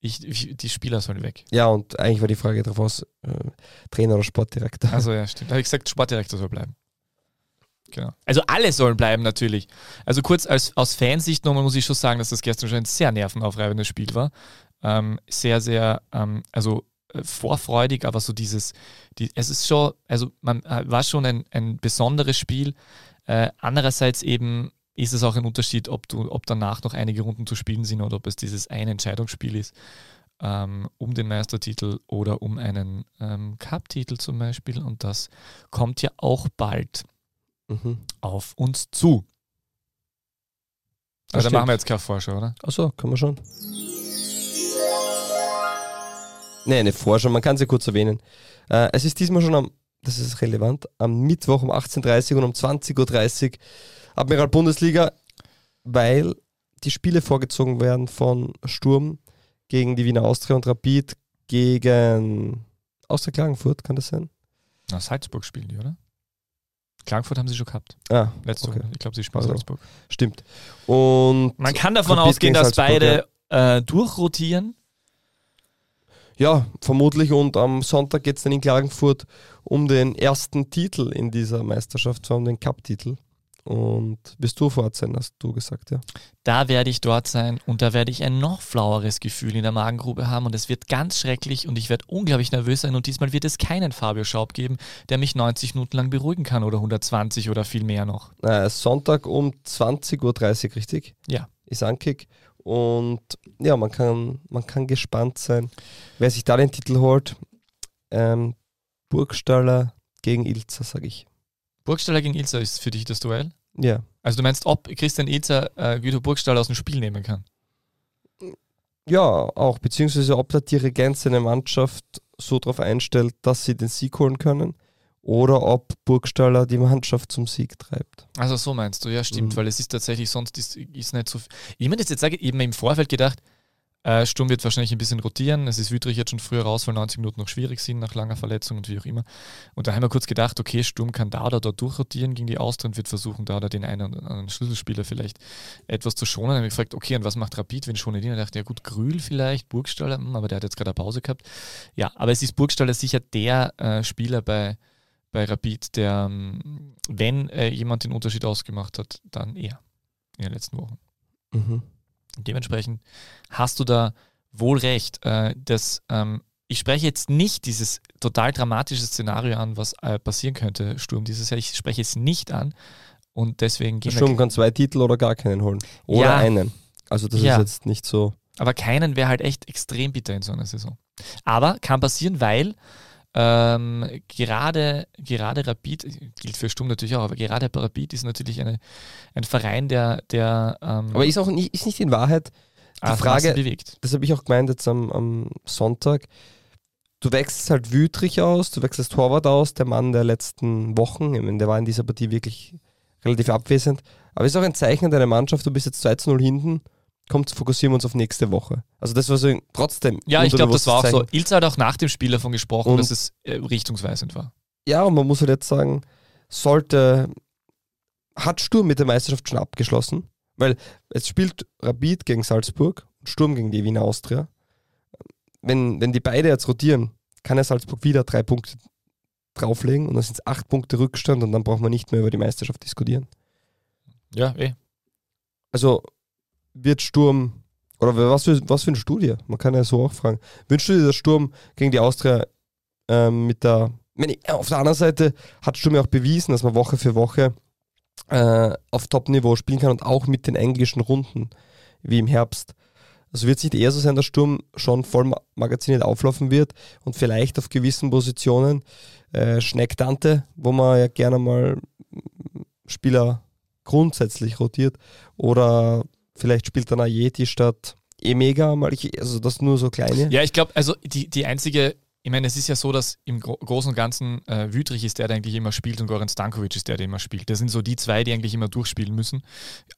ich, ich, die Spieler sollen weg. Ja, und eigentlich war die Frage darauf aus, äh, Trainer oder Sportdirektor. Also ja, stimmt. Da habe ich gesagt, Sportdirektor soll bleiben. Genau. Also alle sollen bleiben natürlich. Also kurz als, aus Fansicht nochmal muss ich schon sagen, dass das gestern schon ein sehr nervenaufreibendes Spiel war. Ähm, sehr, sehr, ähm, also vorfreudig, aber so dieses, die, es ist schon, also man äh, war schon ein, ein besonderes Spiel. Äh, andererseits eben ist es auch ein Unterschied, ob du, ob danach noch einige Runden zu spielen sind oder ob es dieses eine Entscheidungsspiel ist ähm, um den Meistertitel oder um einen ähm, Cup-Titel zum Beispiel. Und das kommt ja auch bald mhm. auf uns zu. Also da machen wir jetzt keine Vorschau, oder? Achso, kann man schon. Nee, eine Vorschau, man kann sie kurz erwähnen. Äh, es ist diesmal schon am, das ist relevant, am Mittwoch um 18.30 Uhr und um 20.30 Uhr Admiral Bundesliga, weil die Spiele vorgezogen werden von Sturm gegen die Wiener Austria und Rapid gegen Austria Klagenfurt, kann das sein? Na, Salzburg spielen die, oder? Klagenfurt haben sie schon gehabt. Ah, letzte okay. Ich glaube, sie spielen also, Salzburg. Stimmt. Und man kann davon Rapid ausgehen, dass beide ja. äh, durchrotieren ja, vermutlich. Und am Sonntag geht es dann in Klagenfurt um den ersten Titel in dieser Meisterschaft, zwar um den Cup-Titel. Und wirst du vor Ort sein, hast du gesagt, ja? Da werde ich dort sein und da werde ich ein noch flaueres Gefühl in der Magengrube haben und es wird ganz schrecklich und ich werde unglaublich nervös sein und diesmal wird es keinen Fabio Schaub geben, der mich 90 Minuten lang beruhigen kann oder 120 oder viel mehr noch. Äh, Sonntag um 20.30 Uhr, richtig? Ja. Ist Ankick. Und ja, man kann, man kann gespannt sein, wer sich da den Titel holt. Ähm, Burgstaller gegen Ilzer, sage ich. Burgstaller gegen Ilzer ist für dich das Duell? Ja. Also du meinst, ob Christian Ilzer äh, Guido Burgstaller aus dem Spiel nehmen kann? Ja, auch. Beziehungsweise ob der Dirigent seine Mannschaft so darauf einstellt, dass sie den Sieg holen können oder ob Burgstaller die Mannschaft zum Sieg treibt. Also so meinst du, ja stimmt, mhm. weil es ist tatsächlich sonst ist, ist nicht so. Ich meine, jetzt sage eben im Vorfeld gedacht, äh, Sturm wird wahrscheinlich ein bisschen rotieren. Es ist Wüterich jetzt schon früher raus, weil 90 Minuten noch schwierig sind nach langer Verletzung und wie auch immer. Und da haben wir kurz gedacht, okay, Sturm kann da oder dort durchrotieren gegen die Austria und wird versuchen, da oder den einen oder anderen Schlüsselspieler vielleicht etwas zu schonen. Dann habe ich gefragt, okay, und was macht Rapid, wenn schonen die? Und dachte, ja gut, Grül vielleicht, Burgstaller, hm, aber der hat jetzt gerade eine Pause gehabt. Ja, aber es ist Burgstaller sicher der äh, Spieler bei bei Rapid, der, ähm, wenn äh, jemand den Unterschied ausgemacht hat, dann er in den letzten Wochen. Mhm. Dementsprechend hast du da wohl recht, äh, dass ähm, ich spreche jetzt nicht dieses total dramatische Szenario an, was äh, passieren könnte, Sturm dieses Jahr. Ich spreche es nicht an und deswegen gehen Sturm kann zwei Titel oder gar keinen holen. Oder ja. einen. Also das ja. ist jetzt nicht so. Aber keinen wäre halt echt extrem bitter in so einer Saison. Aber kann passieren, weil ähm, gerade, gerade Rapid, gilt für Sturm natürlich auch, aber gerade Rapid ist natürlich eine, ein Verein, der. der ähm, aber ist auch nicht, ist nicht in Wahrheit die ah, Frage, bewegt. das habe ich auch gemeint jetzt am, am Sonntag. Du wechselst halt Wütrich aus, du wechselst Torwart aus, der Mann der letzten Wochen, meine, der war in dieser Partie wirklich relativ abwesend. Aber ist auch ein Zeichen deiner Mannschaft, du bist jetzt 2 0 hinten kommt, fokussieren wir uns auf nächste Woche. Also das war so trotzdem. Ja, ich glaube, das war auch so. Ilse hat auch nach dem Spiel davon gesprochen, und dass es äh, richtungsweisend war. Ja, und man muss halt jetzt sagen, sollte, hat Sturm mit der Meisterschaft schon abgeschlossen, weil es spielt Rapid gegen Salzburg und Sturm gegen die Wiener Austria. Wenn, wenn die beide jetzt rotieren, kann er Salzburg wieder drei Punkte drauflegen und dann sind es acht Punkte Rückstand und dann braucht man nicht mehr über die Meisterschaft diskutieren. Ja, eh. Also wird Sturm, oder was für, was für eine Studie? Man kann ja so auch fragen. Wünschst du dir, dass Sturm gegen die Austria ähm, mit der. Ich, auf der anderen Seite hat Sturm ja auch bewiesen, dass man Woche für Woche äh, auf Top-Niveau spielen kann und auch mit den englischen Runden, wie im Herbst. Also wird es nicht eher so sein, dass Sturm schon voll magaziniert auflaufen wird und vielleicht auf gewissen Positionen äh, Schneckdante, wo man ja gerne mal Spieler grundsätzlich rotiert oder vielleicht spielt dann Ayeti statt Emega mal, also das nur so kleine. Ja, ich glaube, also die, die einzige ich meine, es ist ja so, dass im Gro Großen und Ganzen äh, Wütrich ist der, der eigentlich immer spielt und Goran Stankovic ist der, der immer spielt. Das sind so die zwei, die eigentlich immer durchspielen müssen.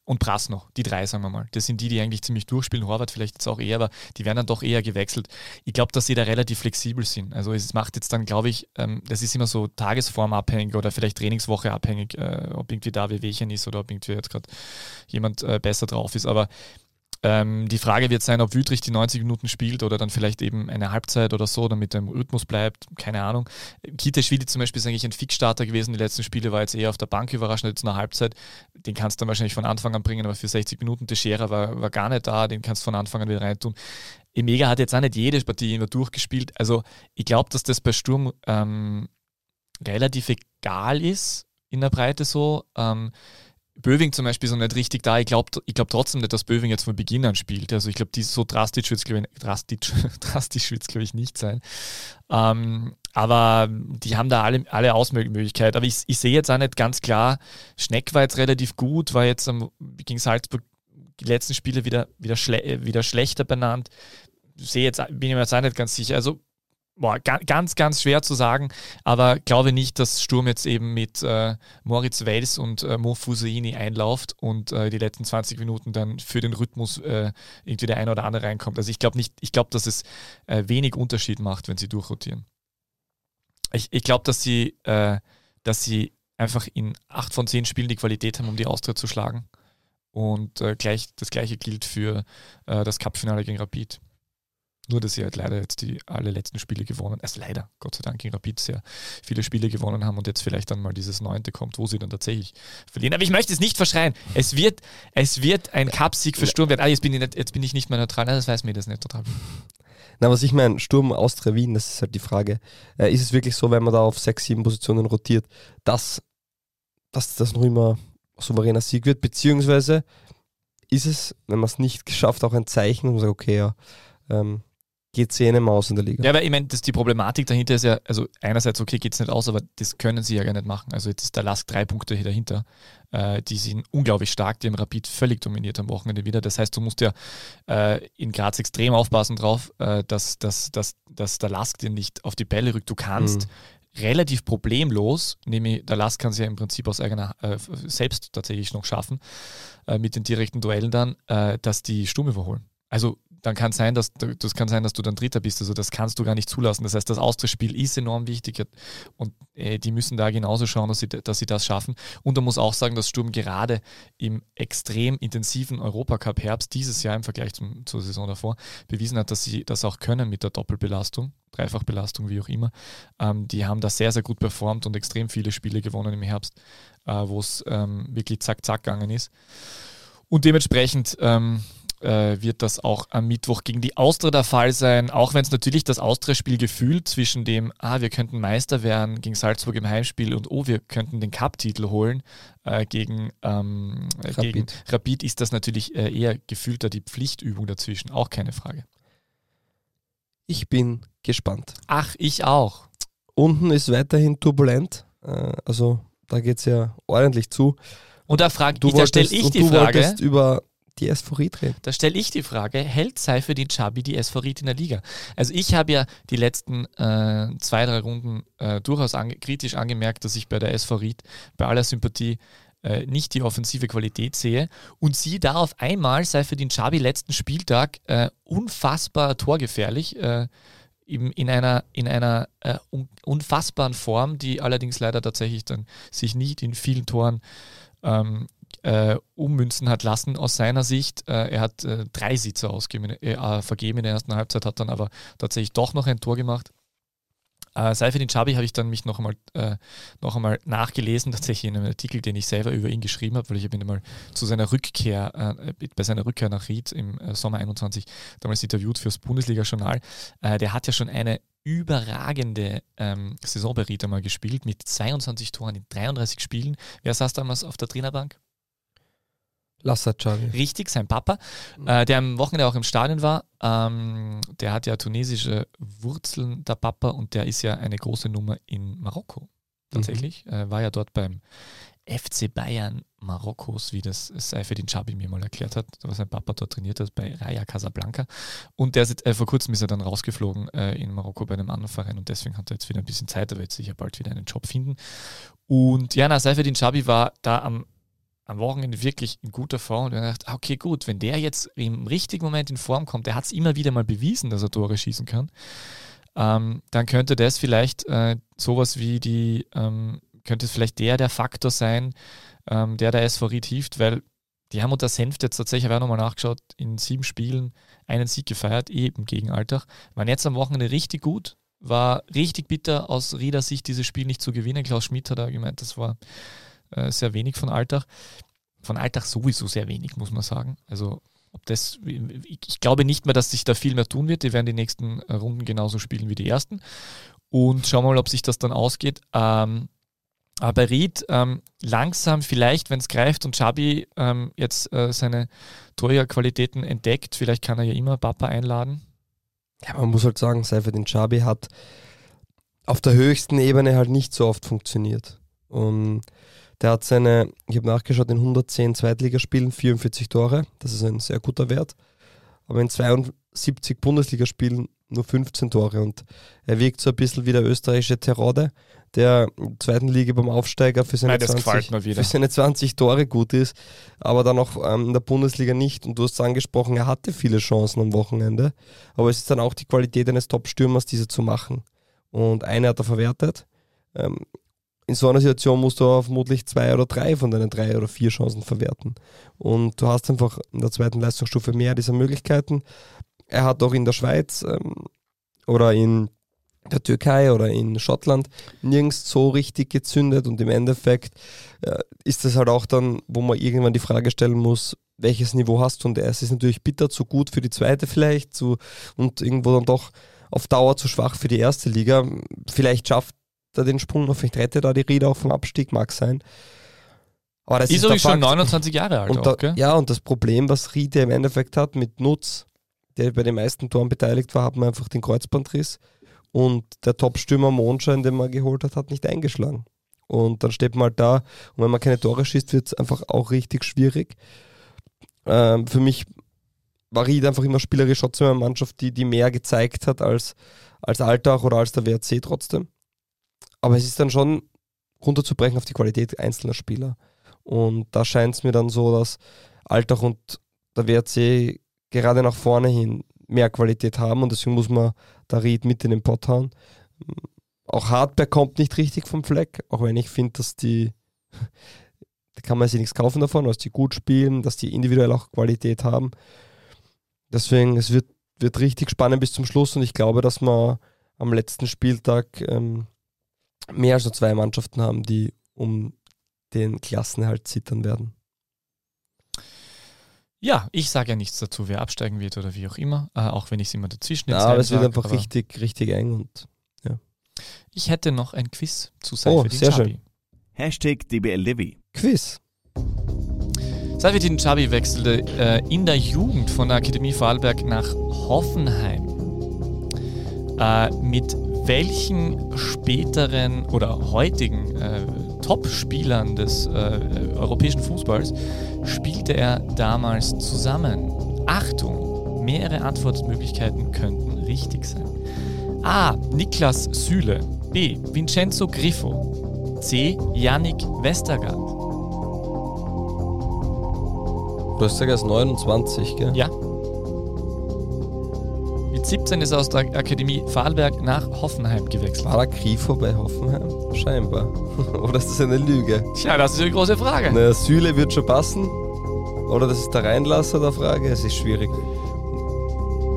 Und Prass noch, die drei, sagen wir mal. Das sind die, die eigentlich ziemlich durchspielen. Horvath vielleicht jetzt auch eher, aber die werden dann doch eher gewechselt. Ich glaube, dass sie da relativ flexibel sind. Also es macht jetzt dann, glaube ich, ähm, das ist immer so tagesformabhängig oder vielleicht Trainingswoche abhängig, äh, ob irgendwie da Wehwehchen ist oder ob irgendwie jetzt gerade jemand äh, besser drauf ist. Aber ähm, die Frage wird sein, ob Wütrich die 90 Minuten spielt oder dann vielleicht eben eine Halbzeit oder so, damit er im Rhythmus bleibt. Keine Ahnung. Kiteschwili zum Beispiel ist eigentlich ein Fixstarter gewesen. Die letzten Spiele war jetzt eher auf der Bank überraschend, jetzt in der Halbzeit. Den kannst du dann wahrscheinlich von Anfang an bringen, aber für 60 Minuten Teixeira war, war gar nicht da. Den kannst du von Anfang an wieder reintun. Emega hat jetzt auch nicht jede Partie immer durchgespielt. Also ich glaube, dass das bei Sturm ähm, relativ egal ist in der Breite so. Ähm, Böving zum Beispiel so nicht richtig da. Ich glaube ich glaub trotzdem nicht, dass Böving jetzt von Beginn an spielt. Also ich glaube, so drastisch wird es, glaube ich, drastisch, drastisch glaub ich, nicht sein. Ähm, aber die haben da alle, alle Ausmöglichkeiten. Aber ich, ich sehe jetzt auch nicht ganz klar, Schneck war jetzt relativ gut, war jetzt am, gegen Salzburg die letzten Spiele wieder, wieder, schle wieder schlechter benannt. Sehe jetzt, bin ich mir jetzt auch nicht ganz sicher. Also boah, ganz, ganz schwer zu sagen, aber glaube nicht, dass Sturm jetzt eben mit äh, Moritz Wels und äh, Mo Fusaini einlauft und äh, die letzten 20 Minuten dann für den Rhythmus äh, irgendwie der eine oder andere reinkommt. Also ich glaube nicht, ich glaube, dass es äh, wenig Unterschied macht, wenn sie durchrotieren. Ich, ich glaube, dass sie, äh, dass sie einfach in acht von zehn Spielen die Qualität haben, um die Austria zu schlagen. Und gleich, das gleiche gilt für das Cupfinale gegen Rapid. Nur, dass sie halt leider jetzt die alle letzten Spiele gewonnen, also leider, Gott sei Dank in Rapid sehr viele Spiele gewonnen haben und jetzt vielleicht dann mal dieses neunte kommt, wo sie dann tatsächlich verlieren. Aber ich möchte es nicht verschreien. Es wird, es wird ein Cup-Sieg für Sturm werden. Ah, jetzt bin ich nicht, jetzt bin ich nicht mehr neutral. das weiß mir das nicht total. Na, was ich meine, Sturm Austria Wien, das ist halt die Frage. Äh, ist es wirklich so, wenn man da auf sechs, sieben Positionen rotiert, dass, dass das noch immer souveräner Sieg wird? Beziehungsweise ist es, wenn man es nicht geschafft, auch ein Zeichen, und man sagt, okay, ja, ähm, geht es nicht aus in der Liga. Ja, aber ich meine, die Problematik dahinter ist ja, also einerseits, okay, geht es nicht aus, aber das können sie ja gar nicht machen. Also jetzt ist der Lask drei Punkte dahinter. Äh, die sind unglaublich stark, die haben Rapid völlig dominiert am Wochenende wieder. Das heißt, du musst ja äh, in Graz extrem aufpassen drauf, äh, dass, dass, dass, dass der Lask dir nicht auf die Bälle rückt. Du kannst mhm. relativ problemlos, nämlich der Lask kann es ja im Prinzip aus eigener äh, selbst tatsächlich noch schaffen, äh, mit den direkten Duellen dann, äh, dass die Sturm überholen. Also dann kann sein, dass das kann sein, dass du dann Dritter bist. Also das kannst du gar nicht zulassen. Das heißt, das Austauschspiel ist enorm wichtig und äh, die müssen da genauso schauen, dass sie, dass sie das schaffen. Und man muss auch sagen, dass Sturm gerade im extrem intensiven Europacup-Herbst dieses Jahr im Vergleich zum, zur Saison davor bewiesen hat, dass sie das auch können mit der Doppelbelastung, Dreifachbelastung, wie auch immer. Ähm, die haben da sehr, sehr gut performt und extrem viele Spiele gewonnen im Herbst, äh, wo es ähm, wirklich zack, zack gegangen ist. Und dementsprechend ähm, äh, wird das auch am Mittwoch gegen die Austria der Fall sein, auch wenn es natürlich das Austria-Spiel gefühlt zwischen dem, ah, wir könnten Meister werden gegen Salzburg im Heimspiel und oh, wir könnten den Cup-Titel holen äh, gegen, ähm, Rapid. gegen Rapid, ist das natürlich äh, eher gefühlter die Pflichtübung dazwischen, auch keine Frage. Ich bin gespannt. Ach, ich auch. Unten ist weiterhin turbulent, äh, also da geht es ja ordentlich zu. Und da, frag, du da stelle ich die Frage. über die Esphorit reden. Da stelle ich die Frage, hält Seife den Chabi die Esphorit in der Liga? Also ich habe ja die letzten äh, zwei, drei Runden äh, durchaus ange kritisch angemerkt, dass ich bei der Esphorit bei aller Sympathie äh, nicht die offensive Qualität sehe und sie da auf einmal sei für den Chabi letzten Spieltag äh, unfassbar torgefährlich. Äh, eben in einer, in einer äh, un unfassbaren Form, die allerdings leider tatsächlich dann sich nicht in vielen Toren ähm, äh, ummünzen hat lassen aus seiner Sicht. Äh, er hat äh, drei Sitze ausgegeben, äh, vergeben in der ersten Halbzeit, hat dann aber tatsächlich doch noch ein Tor gemacht. Äh, Seifedin Chabi habe ich dann mich noch einmal, äh, noch einmal nachgelesen, tatsächlich in einem Artikel, den ich selber über ihn geschrieben habe, weil ich habe ihn einmal zu seiner Rückkehr, äh, bei seiner Rückkehr nach Ried im äh, Sommer 21 damals interviewt fürs Bundesliga-Journal. Äh, der hat ja schon eine überragende ähm, Saison bei Ried einmal gespielt mit 22 Toren in 33 Spielen. Wer saß damals auf der Trainerbank? Lassa Chavi. Richtig, sein Papa, mhm. äh, der am Wochenende auch im Stadion war. Ähm, der hat ja tunesische Wurzeln, der Papa, und der ist ja eine große Nummer in Marokko. Tatsächlich. Mhm. Äh, war ja dort beim FC Bayern Marokkos, wie das Seifedin Chabi mir mal erklärt hat, was sein Papa dort trainiert hat, bei Raya Casablanca. Und der ist, äh, vor kurzem ist er dann rausgeflogen äh, in Marokko bei einem anderen Verein und deswegen hat er jetzt wieder ein bisschen Zeit, er wird sicher bald wieder einen Job finden. Und ja, na, Seifedin Chabi war da am am Wochenende wirklich in guter Form und ich dachte, okay, gut, wenn der jetzt im richtigen Moment in Form kommt, der hat es immer wieder mal bewiesen, dass er Tore schießen kann, ähm, dann könnte das vielleicht äh, sowas wie die, ähm, könnte es vielleicht der der Faktor sein, ähm, der der SV Ried hieft, weil die haben unter Senft jetzt tatsächlich, habe ich nochmal nachgeschaut, in sieben Spielen einen Sieg gefeiert, eben gegen Alltag, waren jetzt am Wochenende richtig gut, war richtig bitter aus Rieder Sicht, dieses Spiel nicht zu gewinnen. Klaus Schmidt hat da gemeint, das war äh, sehr wenig von Alltag. Von Alltag sowieso sehr wenig, muss man sagen. Also ob das, ich glaube nicht mehr, dass sich da viel mehr tun wird. Die werden die nächsten äh, Runden genauso spielen wie die ersten. Und schauen wir mal, ob sich das dann ausgeht. Ähm, aber Ried ähm, langsam vielleicht, wenn es greift und Chabi ähm, jetzt äh, seine Torjägerqualitäten entdeckt, vielleicht kann er ja immer Papa einladen. Ja, man muss halt sagen, Seifert Chabi hat auf der höchsten Ebene halt nicht so oft funktioniert. Und der hat seine, ich habe nachgeschaut, in 110 Zweitligaspielen 44 Tore. Das ist ein sehr guter Wert. Aber in 72 Bundesligaspielen nur 15 Tore. Und er wirkt so ein bisschen wie der österreichische Terode, der in der zweiten Liga beim Aufsteiger für seine, Nein, 20, für seine 20 Tore gut ist, aber dann auch ähm, in der Bundesliga nicht. Und du hast es angesprochen, er hatte viele Chancen am Wochenende. Aber es ist dann auch die Qualität eines Top-Stürmers, diese zu machen. Und eine hat er verwertet. Ähm, in so einer Situation musst du vermutlich zwei oder drei von deinen drei oder vier Chancen verwerten. Und du hast einfach in der zweiten Leistungsstufe mehr dieser Möglichkeiten. Er hat auch in der Schweiz ähm, oder in der Türkei oder in Schottland nirgends so richtig gezündet und im Endeffekt äh, ist das halt auch dann, wo man irgendwann die Frage stellen muss, welches Niveau hast du und es ist natürlich bitter, zu gut für die zweite vielleicht zu, und irgendwo dann doch auf Dauer zu schwach für die erste Liga. Vielleicht schafft da den Sprung noch, vielleicht rettet da die Rieder auch vom Abstieg, mag sein. Aber das ist, ist schon 29 Jahre alt. Und auch, da, ja, und das Problem, was Riede im Endeffekt hat mit Nutz, der bei den meisten Toren beteiligt war, hat man einfach den Kreuzbandriss. Und der Top-Stürmer Mondschein, den man geholt hat, hat nicht eingeschlagen. Und dann steht man halt da und wenn man keine Tore schießt, wird es einfach auch richtig schwierig. Ähm, für mich war Ried einfach immer spielerisch trotzdem eine Mannschaft, die, die mehr gezeigt hat als, als Alltag oder als der WRC trotzdem. Aber es ist dann schon runterzubrechen auf die Qualität einzelner Spieler. Und da scheint es mir dann so, dass Alltag und der WRC gerade nach vorne hin mehr Qualität haben und deswegen muss man da Ried mit in den Pott hauen. Auch Hardback kommt nicht richtig vom Fleck, auch wenn ich finde, dass die, da kann man sich nichts kaufen davon, dass die gut spielen, dass die individuell auch Qualität haben. Deswegen, es wird, wird richtig spannend bis zum Schluss und ich glaube, dass man am letzten Spieltag ähm, mehr als nur zwei Mannschaften haben, die um den Klassenerhalt zittern werden. Ja, ich sage ja nichts dazu, wer absteigen wird oder wie auch immer, äh, auch wenn ich es immer dazwischen ja, aber es wird einfach richtig, richtig eng und ja. Ich hätte noch ein Quiz zu Seifedin Oh, sehr Chabi. schön. Hashtag DBLDevi. Quiz. Seifedin Chabi wechselte äh, in der Jugend von der Akademie Vorarlberg nach Hoffenheim. Äh, mit welchen späteren oder heutigen äh, Top-Spielern des äh, europäischen Fußballs spielte er damals zusammen? Achtung, mehrere Antwortmöglichkeiten könnten richtig sein. A. Niklas Süle. B. Vincenzo Griffo. C. Yannick Westergaard. Er ist 29, gell? Ja. Mit 17 ist er aus der Akademie Vorarlberg nach Hoffenheim gewechselt. War der Grifo bei Hoffenheim? Scheinbar. Oder ist das eine Lüge? Tja, das ist eine große Frage. Na, Süle wird schon passen. Oder das ist der Reinlasser der Frage. Es ist schwierig.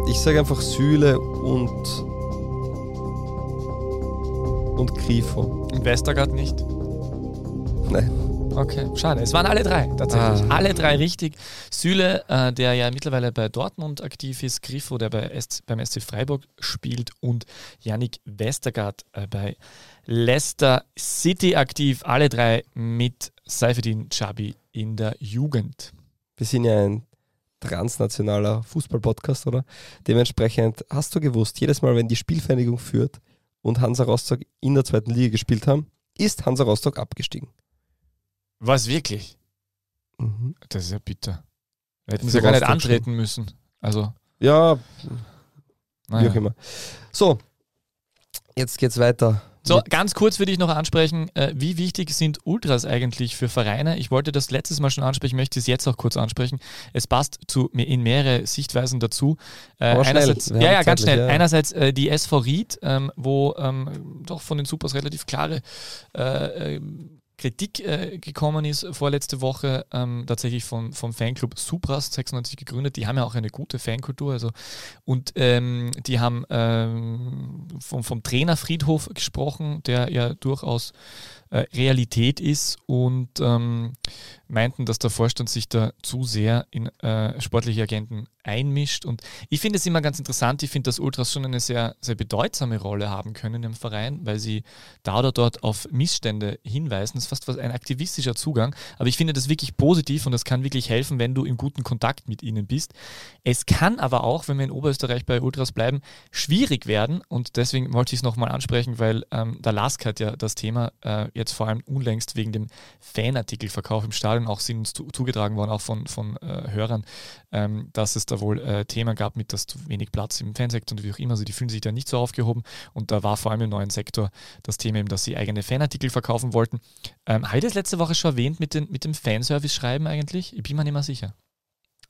Ich sage einfach Süle und. und Grifo. Und Westergaard nicht? Nein. Okay, schade. Es waren alle drei, tatsächlich. Ah. Alle drei richtig. Süle, äh, der ja mittlerweile bei Dortmund aktiv ist, Grifo, der bei S beim SC Freiburg spielt und Yannick Westergaard äh, bei Leicester City aktiv. Alle drei mit Seifedin Chabi in der Jugend. Wir sind ja ein transnationaler Fußball-Podcast, oder? Dementsprechend hast du gewusst, jedes Mal, wenn die Spielvereinigung führt und Hansa Rostock in der zweiten Liga gespielt haben, ist Hansa Rostock abgestiegen. Was wirklich? Mhm. Das ist ja bitter. Hätten sie ja gar nicht antreten müssen. Also. Ja, naja. wie auch immer. So, jetzt geht's weiter. So, ganz kurz würde ich noch ansprechen, äh, wie wichtig sind Ultras eigentlich für Vereine? Ich wollte das letztes Mal schon ansprechen, möchte es jetzt auch kurz ansprechen. Es passt zu, in mehrere Sichtweisen dazu. Äh, einerseits, ja, ja, ganz schnell. Ja. Einerseits äh, die SV Ried, ähm, wo ähm, doch von den Supers relativ klare äh, äh Kritik äh, gekommen ist vorletzte Woche, ähm, tatsächlich vom, vom Fanclub Supras 96 gegründet. Die haben ja auch eine gute Fankultur. Also, und ähm, die haben ähm, vom, vom Trainerfriedhof gesprochen, der ja durchaus Realität ist und ähm, meinten, dass der Vorstand sich da zu sehr in äh, sportliche Agenten einmischt. Und ich finde es immer ganz interessant. Ich finde, dass Ultras schon eine sehr, sehr bedeutsame Rolle haben können im Verein, weil sie da oder dort auf Missstände hinweisen. Das ist fast ein aktivistischer Zugang. Aber ich finde das wirklich positiv und das kann wirklich helfen, wenn du im guten Kontakt mit ihnen bist. Es kann aber auch, wenn wir in Oberösterreich bei Ultras bleiben, schwierig werden. Und deswegen wollte ich es nochmal ansprechen, weil ähm, der Lask hat ja das Thema äh, jetzt vor allem unlängst wegen dem Fanartikelverkauf im Stadion auch sind uns zugetragen worden, auch von, von äh, Hörern, ähm, dass es da wohl äh, Themen gab mit, dass zu wenig Platz im Fansektor und wie auch immer. Also die fühlen sich da nicht so aufgehoben. Und da war vor allem im neuen Sektor das Thema eben, dass sie eigene Fanartikel verkaufen wollten. Ähm, habe ich das letzte Woche schon erwähnt mit, den, mit dem Fanservice-Schreiben eigentlich? Ich bin mir nicht mehr sicher.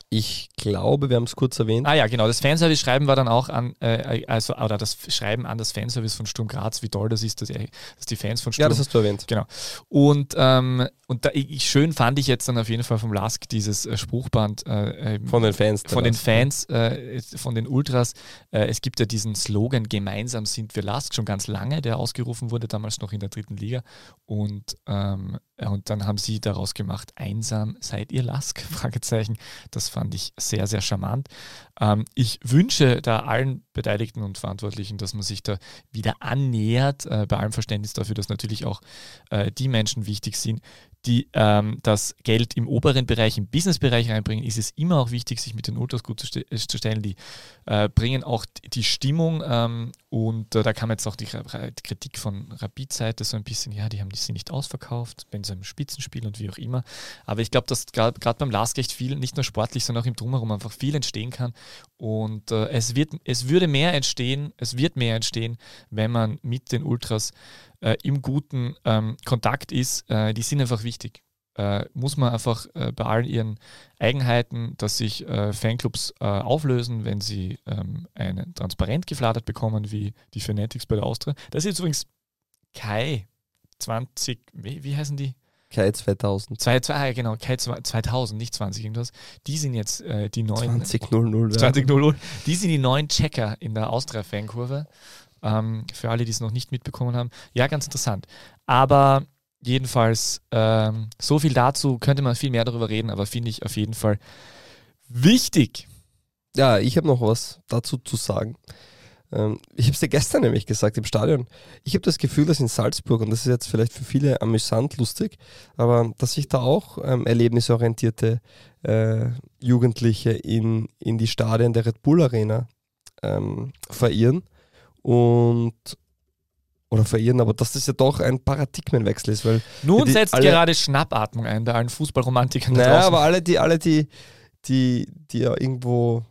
Ich glaube, wir haben es kurz erwähnt. Ah ja, genau. Das Fanservice-Schreiben war dann auch an, äh, also, oder das Schreiben an das Fanservice von Sturm Graz, wie toll das ist, dass, dass die Fans von Sturm. Ja, das hast du erwähnt. Genau. Und, ähm, und da, ich, schön fand ich jetzt dann auf jeden Fall vom Lask dieses äh, Spruchband äh, ähm, von den Fans. Von den Fans, äh, von den Ultras. Äh, es gibt ja diesen Slogan, gemeinsam sind wir Lask, schon ganz lange, der ausgerufen wurde, damals noch in der dritten Liga. Und ähm, und dann haben sie daraus gemacht, einsam seid ihr Lask? Fragezeichen. Das fand ich sehr, sehr charmant. Ähm, ich wünsche da allen Beteiligten und Verantwortlichen, dass man sich da wieder annähert, äh, bei allem Verständnis dafür, dass natürlich auch äh, die Menschen wichtig sind, die ähm, das Geld im oberen Bereich, im Businessbereich reinbringen, ist es immer auch wichtig, sich mit den Ultras gut zu, äh, stellen. Die bringen auch die Stimmung ähm, und da kam jetzt auch die, Kritik von Rapid-Seite so ein bisschen, ja, die haben die sind nicht ausverkauft, wenn sie im Spitzenspiel und wie auch immer. Aber ich glaube, dass gerade beim Lastgecht viel, nicht nur sportlich, sondern auch im Drumherum einfach viel entstehen kann und äh, es, wird, es würde mehr entstehen, es wird mehr entstehen, wenn man mit den Ultras äh, im guten ähm, Kontakt ist, äh, die sind einfach wichtig. Äh, muss man einfach äh, bei allen ihren Eigenheiten, dass sich äh, Fanclubs auflösen, wenn sie ähm, einen Transparent gefladert bekommen, wie die Fanatics bei der Austria. Das ist übrigens Kai 20, wie, wie heißen die? Kai 2000. Zwei, zwei, ah, genau, Kai 2000, nicht 20 irgendwas. Die sind jetzt äh, die neuen. 2000. 2000. Die sind die neuen Checker in der Austria-Fankurve. Ähm, für alle, die es noch nicht mitbekommen haben. Ja, ganz interessant. Aber jedenfalls, ähm, so viel dazu, könnte man viel mehr darüber reden, aber finde ich auf jeden Fall wichtig. Ja, ich habe noch was dazu zu sagen. Ähm, ich habe es dir gestern nämlich gesagt im Stadion. Ich habe das Gefühl, dass in Salzburg, und das ist jetzt vielleicht für viele amüsant, lustig, aber dass sich da auch ähm, erlebnisorientierte äh, Jugendliche in, in die Stadien der Red Bull Arena ähm, verirren und oder verirren, aber dass das ja doch ein Paradigmenwechsel ist, weil nun setzt alle, gerade Schnappatmung ein bei allen Fußballromantikern. Naja, aber alle die, alle die, die, die ja irgendwo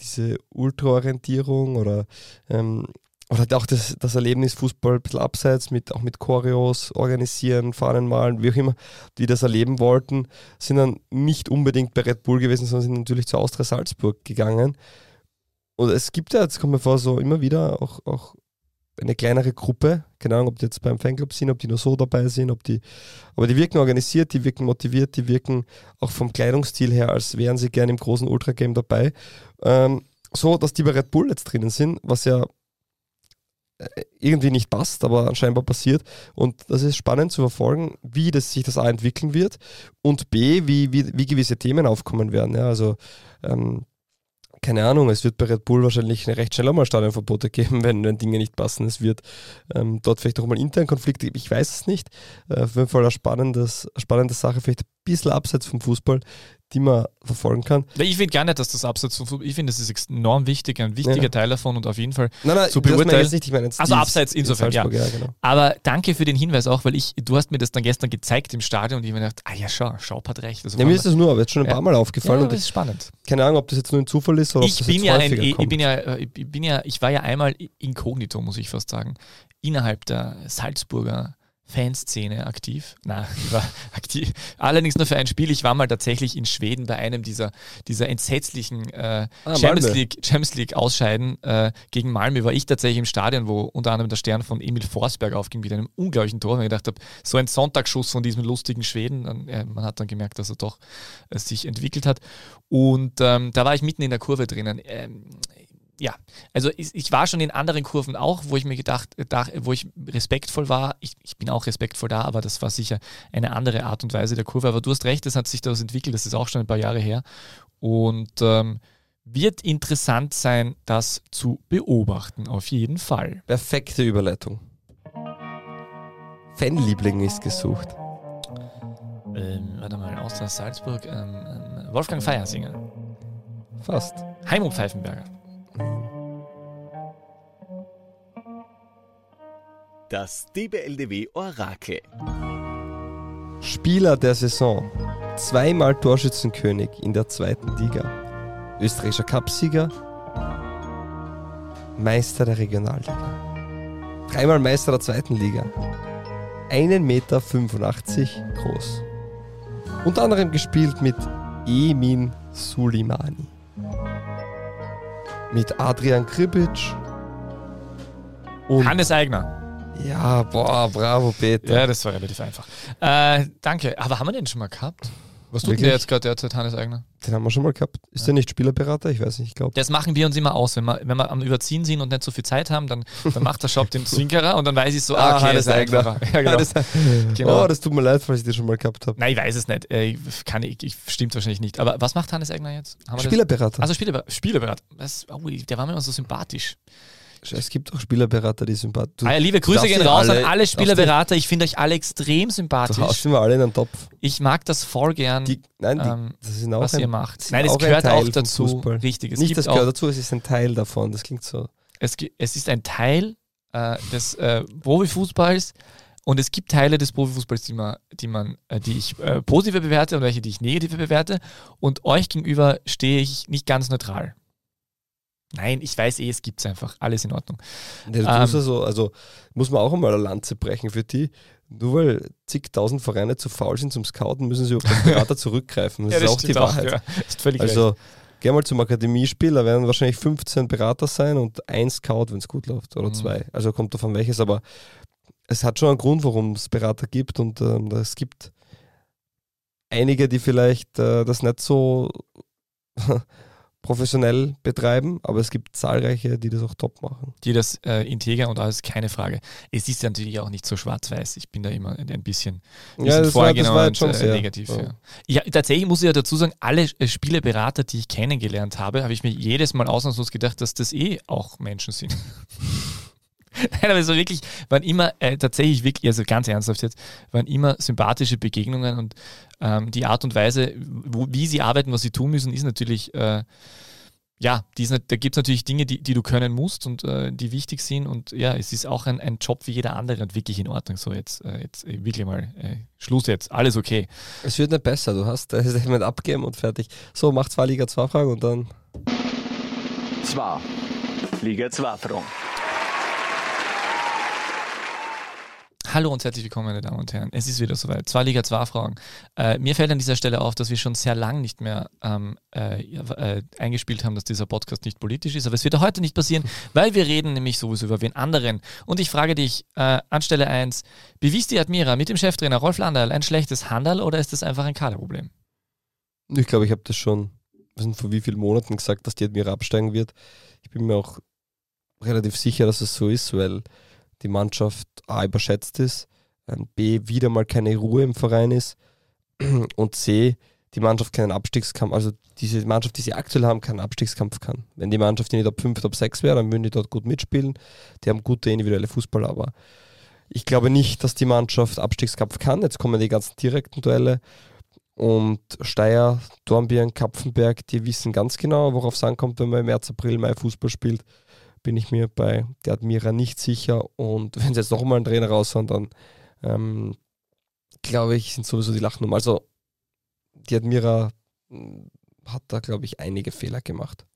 diese Ultraorientierung oder ähm, oder auch das, das Erlebnis Fußball ein bisschen abseits, mit, auch mit Choreos organisieren, Fahnen malen, wie auch immer, die das erleben wollten, sind dann nicht unbedingt bei Red Bull gewesen, sondern sind natürlich zu Austria Salzburg gegangen. Und es gibt ja, jetzt kommt mir vor, so immer wieder auch, auch eine kleinere Gruppe, keine Ahnung, ob die jetzt beim Fanclub sind, ob die nur so dabei sind, ob die, aber die wirken organisiert, die wirken motiviert, die wirken auch vom Kleidungsstil her, als wären sie gerne im großen Ultra-Game dabei. Ähm, so, dass die bei Red Bull jetzt drinnen sind, was ja äh, irgendwie nicht passt, aber scheinbar passiert. Und das ist spannend zu verfolgen, wie das, sich das A entwickeln wird und B, wie, wie, wie gewisse Themen aufkommen werden. Ja, also ähm, keine Ahnung, es wird bei Red Bull wahrscheinlich recht schnell einmal Stadionverbote geben, wenn, wenn Dinge nicht passen. Es wird ähm, dort vielleicht auch mal internen Konflikte geben, ich weiß es nicht. Äh, auf jeden Fall eine, spannende Sache, vielleicht bisschen abseits vom Fußball, die man verfolgen kann. Ich finde gar nicht, dass das abseits von Fußball, ich finde, das ist enorm wichtig, ein wichtiger ja. Teil davon und auf jeden Fall nein, nein, zu beurteilen. Nicht, ich meine also abseits insofern, ja. ja genau. Aber danke für den Hinweis auch, weil ich, du hast mir das dann gestern gezeigt im Stadion und ich mir gedacht, ah ja, schau, Schaub hat recht. Also ja, mir ist das nur aber jetzt schon ein paar Mal aufgefallen. Ja, das ist spannend. Keine Ahnung, ob das jetzt nur ein Zufall ist oder ich ob das bin jetzt ja ein, ich bin ja, äh, ich bin ja, ich war ja einmal inkognito, muss ich fast sagen, innerhalb der Salzburger Fanszene aktiv. Na, ich war aktiv. Allerdings nur für ein Spiel. Ich war mal tatsächlich in Schweden bei einem dieser, dieser entsetzlichen äh, ah, Champions, League, Champions League Ausscheiden äh, gegen Malmö. War ich tatsächlich im Stadion, wo unter anderem der Stern von Emil Forsberg aufging mit einem unglaublichen Tor. Und ich gedacht habe, so ein Sonntagsschuss von diesem lustigen Schweden. Dann, äh, man hat dann gemerkt, dass er doch äh, sich entwickelt hat. Und ähm, da war ich mitten in der Kurve drinnen. Ähm, ja, also ich, ich, war schon in anderen Kurven auch, wo ich mir gedacht, da, wo ich respektvoll war. Ich, ich, bin auch respektvoll da, aber das war sicher eine andere Art und Weise der Kurve. Aber du hast recht, es hat sich daraus entwickelt, das ist auch schon ein paar Jahre her. Und ähm, wird interessant sein, das zu beobachten, auf jeden Fall. Perfekte Überleitung. Fanliebling ist gesucht. Ähm, warte mal, Austria Salzburg, ähm, ähm Wolfgang Feiersinger. Fast. Heimut Pfeifenberger. Das DBLDW Orakel. Spieler der Saison. Zweimal Torschützenkönig in der zweiten Liga. Österreichischer Cupsieger. Meister der Regionalliga. Dreimal Meister der zweiten Liga. 1,85 Meter groß. Unter anderem gespielt mit Emin Sulimani mit Adrian Kribic und Hannes Eigner. Ja, boah, bravo, Peter. Ja, das war relativ einfach. Äh, danke. Aber haben wir den schon mal gehabt? Was tut der jetzt gerade derzeit, Hannes Eigner? Den haben wir schon mal gehabt. Ist ja. der nicht Spielerberater? Ich weiß nicht, ich glaube. Das machen wir uns immer aus. Wenn wir, wenn wir am Überziehen sind und nicht so viel Zeit haben, dann, dann macht der Shop den Zwinkerer und dann weiß ich so, ah, okay, Hannes Eigner. Ja, genau. das, genau. Oh, das tut mir leid, falls ich den schon mal gehabt habe. Nein, ich weiß es nicht. Äh, kann ich, ich, stimmt wahrscheinlich nicht. Aber was macht Hannes Eigner jetzt? Spielerberater. Also Spielerberater. Spielerberater. Das, oh, der war mir immer so sympathisch. Es gibt auch Spielerberater, die sympathisch sind. Ah, liebe Grüße gehen raus alle, an alle Spielerberater. Ich finde euch alle extrem sympathisch. Du hast immer alle in den Topf. Ich mag das voll gern, die, nein, die, ähm, das ist auch was ein, ihr macht. Nein, es gehört auch dazu. Richtig. Es Nicht das gehört dazu, es ist ein Teil davon. Das klingt so. Es, es ist ein Teil äh, des äh, Profifußballs. Und es gibt Teile des Profifußballs, die man, die, man, äh, die ich äh, positiv bewerte und welche, die ich negativ bewerte. Und euch gegenüber stehe ich nicht ganz neutral. Nein, ich weiß eh, es gibt es einfach. Alles in Ordnung. Ja, ähm, so, also muss man auch einmal eine Lanze brechen für die. Nur weil zigtausend Vereine zu faul sind zum Scouten, müssen sie auf den Berater zurückgreifen. Das, ja, das ist auch die Wahrheit. Auch, ja. ist völlig also recht. geh mal zum Akademiespiel, da werden wahrscheinlich 15 Berater sein und ein Scout, wenn es gut läuft, oder mhm. zwei. Also kommt davon welches, aber es hat schon einen Grund, warum es Berater gibt und ähm, es gibt einige, die vielleicht äh, das nicht so professionell betreiben, aber es gibt zahlreiche, die das auch top machen. Die das äh, integer und alles, keine Frage. Es ist natürlich auch nicht so schwarz-weiß. Ich bin da immer ein bisschen, ein bisschen ja, das war, das war und, äh, negativ. Ja. Ja. ja. tatsächlich muss ich ja dazu sagen, alle äh, Spieleberater, die ich kennengelernt habe, habe ich mir jedes Mal ausnahmslos gedacht, dass das eh auch Menschen sind. Nein, aber so wirklich, waren immer äh, tatsächlich wirklich, also ganz ernsthaft jetzt, waren immer sympathische Begegnungen und ähm, die Art und Weise, wo, wie sie arbeiten, was sie tun müssen, ist natürlich, äh, ja, ist, da gibt es natürlich Dinge, die, die du können musst und äh, die wichtig sind und ja, es ist auch ein, ein Job wie jeder andere und wirklich in Ordnung. So, jetzt, äh, jetzt äh, wirklich mal äh, Schluss jetzt, alles okay. Es wird nicht besser, du hast das jemand abgeben und fertig. So, mach zwei Liga 2 Fragen und dann. Zwei. Liga 2 Fragen. Hallo und herzlich willkommen, meine Damen und Herren. Es ist wieder soweit. Zwei Liga, zwei Fragen. Äh, mir fällt an dieser Stelle auf, dass wir schon sehr lang nicht mehr ähm, äh, äh, eingespielt haben, dass dieser Podcast nicht politisch ist. Aber es wird heute nicht passieren, weil wir reden nämlich sowieso über wen anderen. Und ich frage dich, äh, anstelle 1, bewies die Admira mit dem Cheftrainer Rolf Landal ein schlechtes Handel oder ist das einfach ein Kaderproblem? Ich glaube, ich habe das schon vor wie vielen Monaten gesagt, dass die Admira absteigen wird. Ich bin mir auch relativ sicher, dass es so ist, weil die Mannschaft A überschätzt ist, ähm, B wieder mal keine Ruhe im Verein ist und C die Mannschaft keinen Abstiegskampf, also diese Mannschaft, die sie aktuell haben, keinen Abstiegskampf kann. Wenn die Mannschaft in die Top 5, Top 6 wäre, dann würden die dort gut mitspielen. Die haben gute individuelle Fußballer, aber ich glaube nicht, dass die Mannschaft Abstiegskampf kann. Jetzt kommen die ganzen direkten Duelle und Steyr, Dornbirn, Kapfenberg, die wissen ganz genau, worauf es ankommt, wenn man im März, April, Mai Fußball spielt bin ich mir bei der Admira nicht sicher. Und wenn sie jetzt nochmal einen Trainer raushauen, dann ähm, glaube ich, sind sowieso die Lachen um. Also die Admira hm, hat da, glaube ich, einige Fehler gemacht.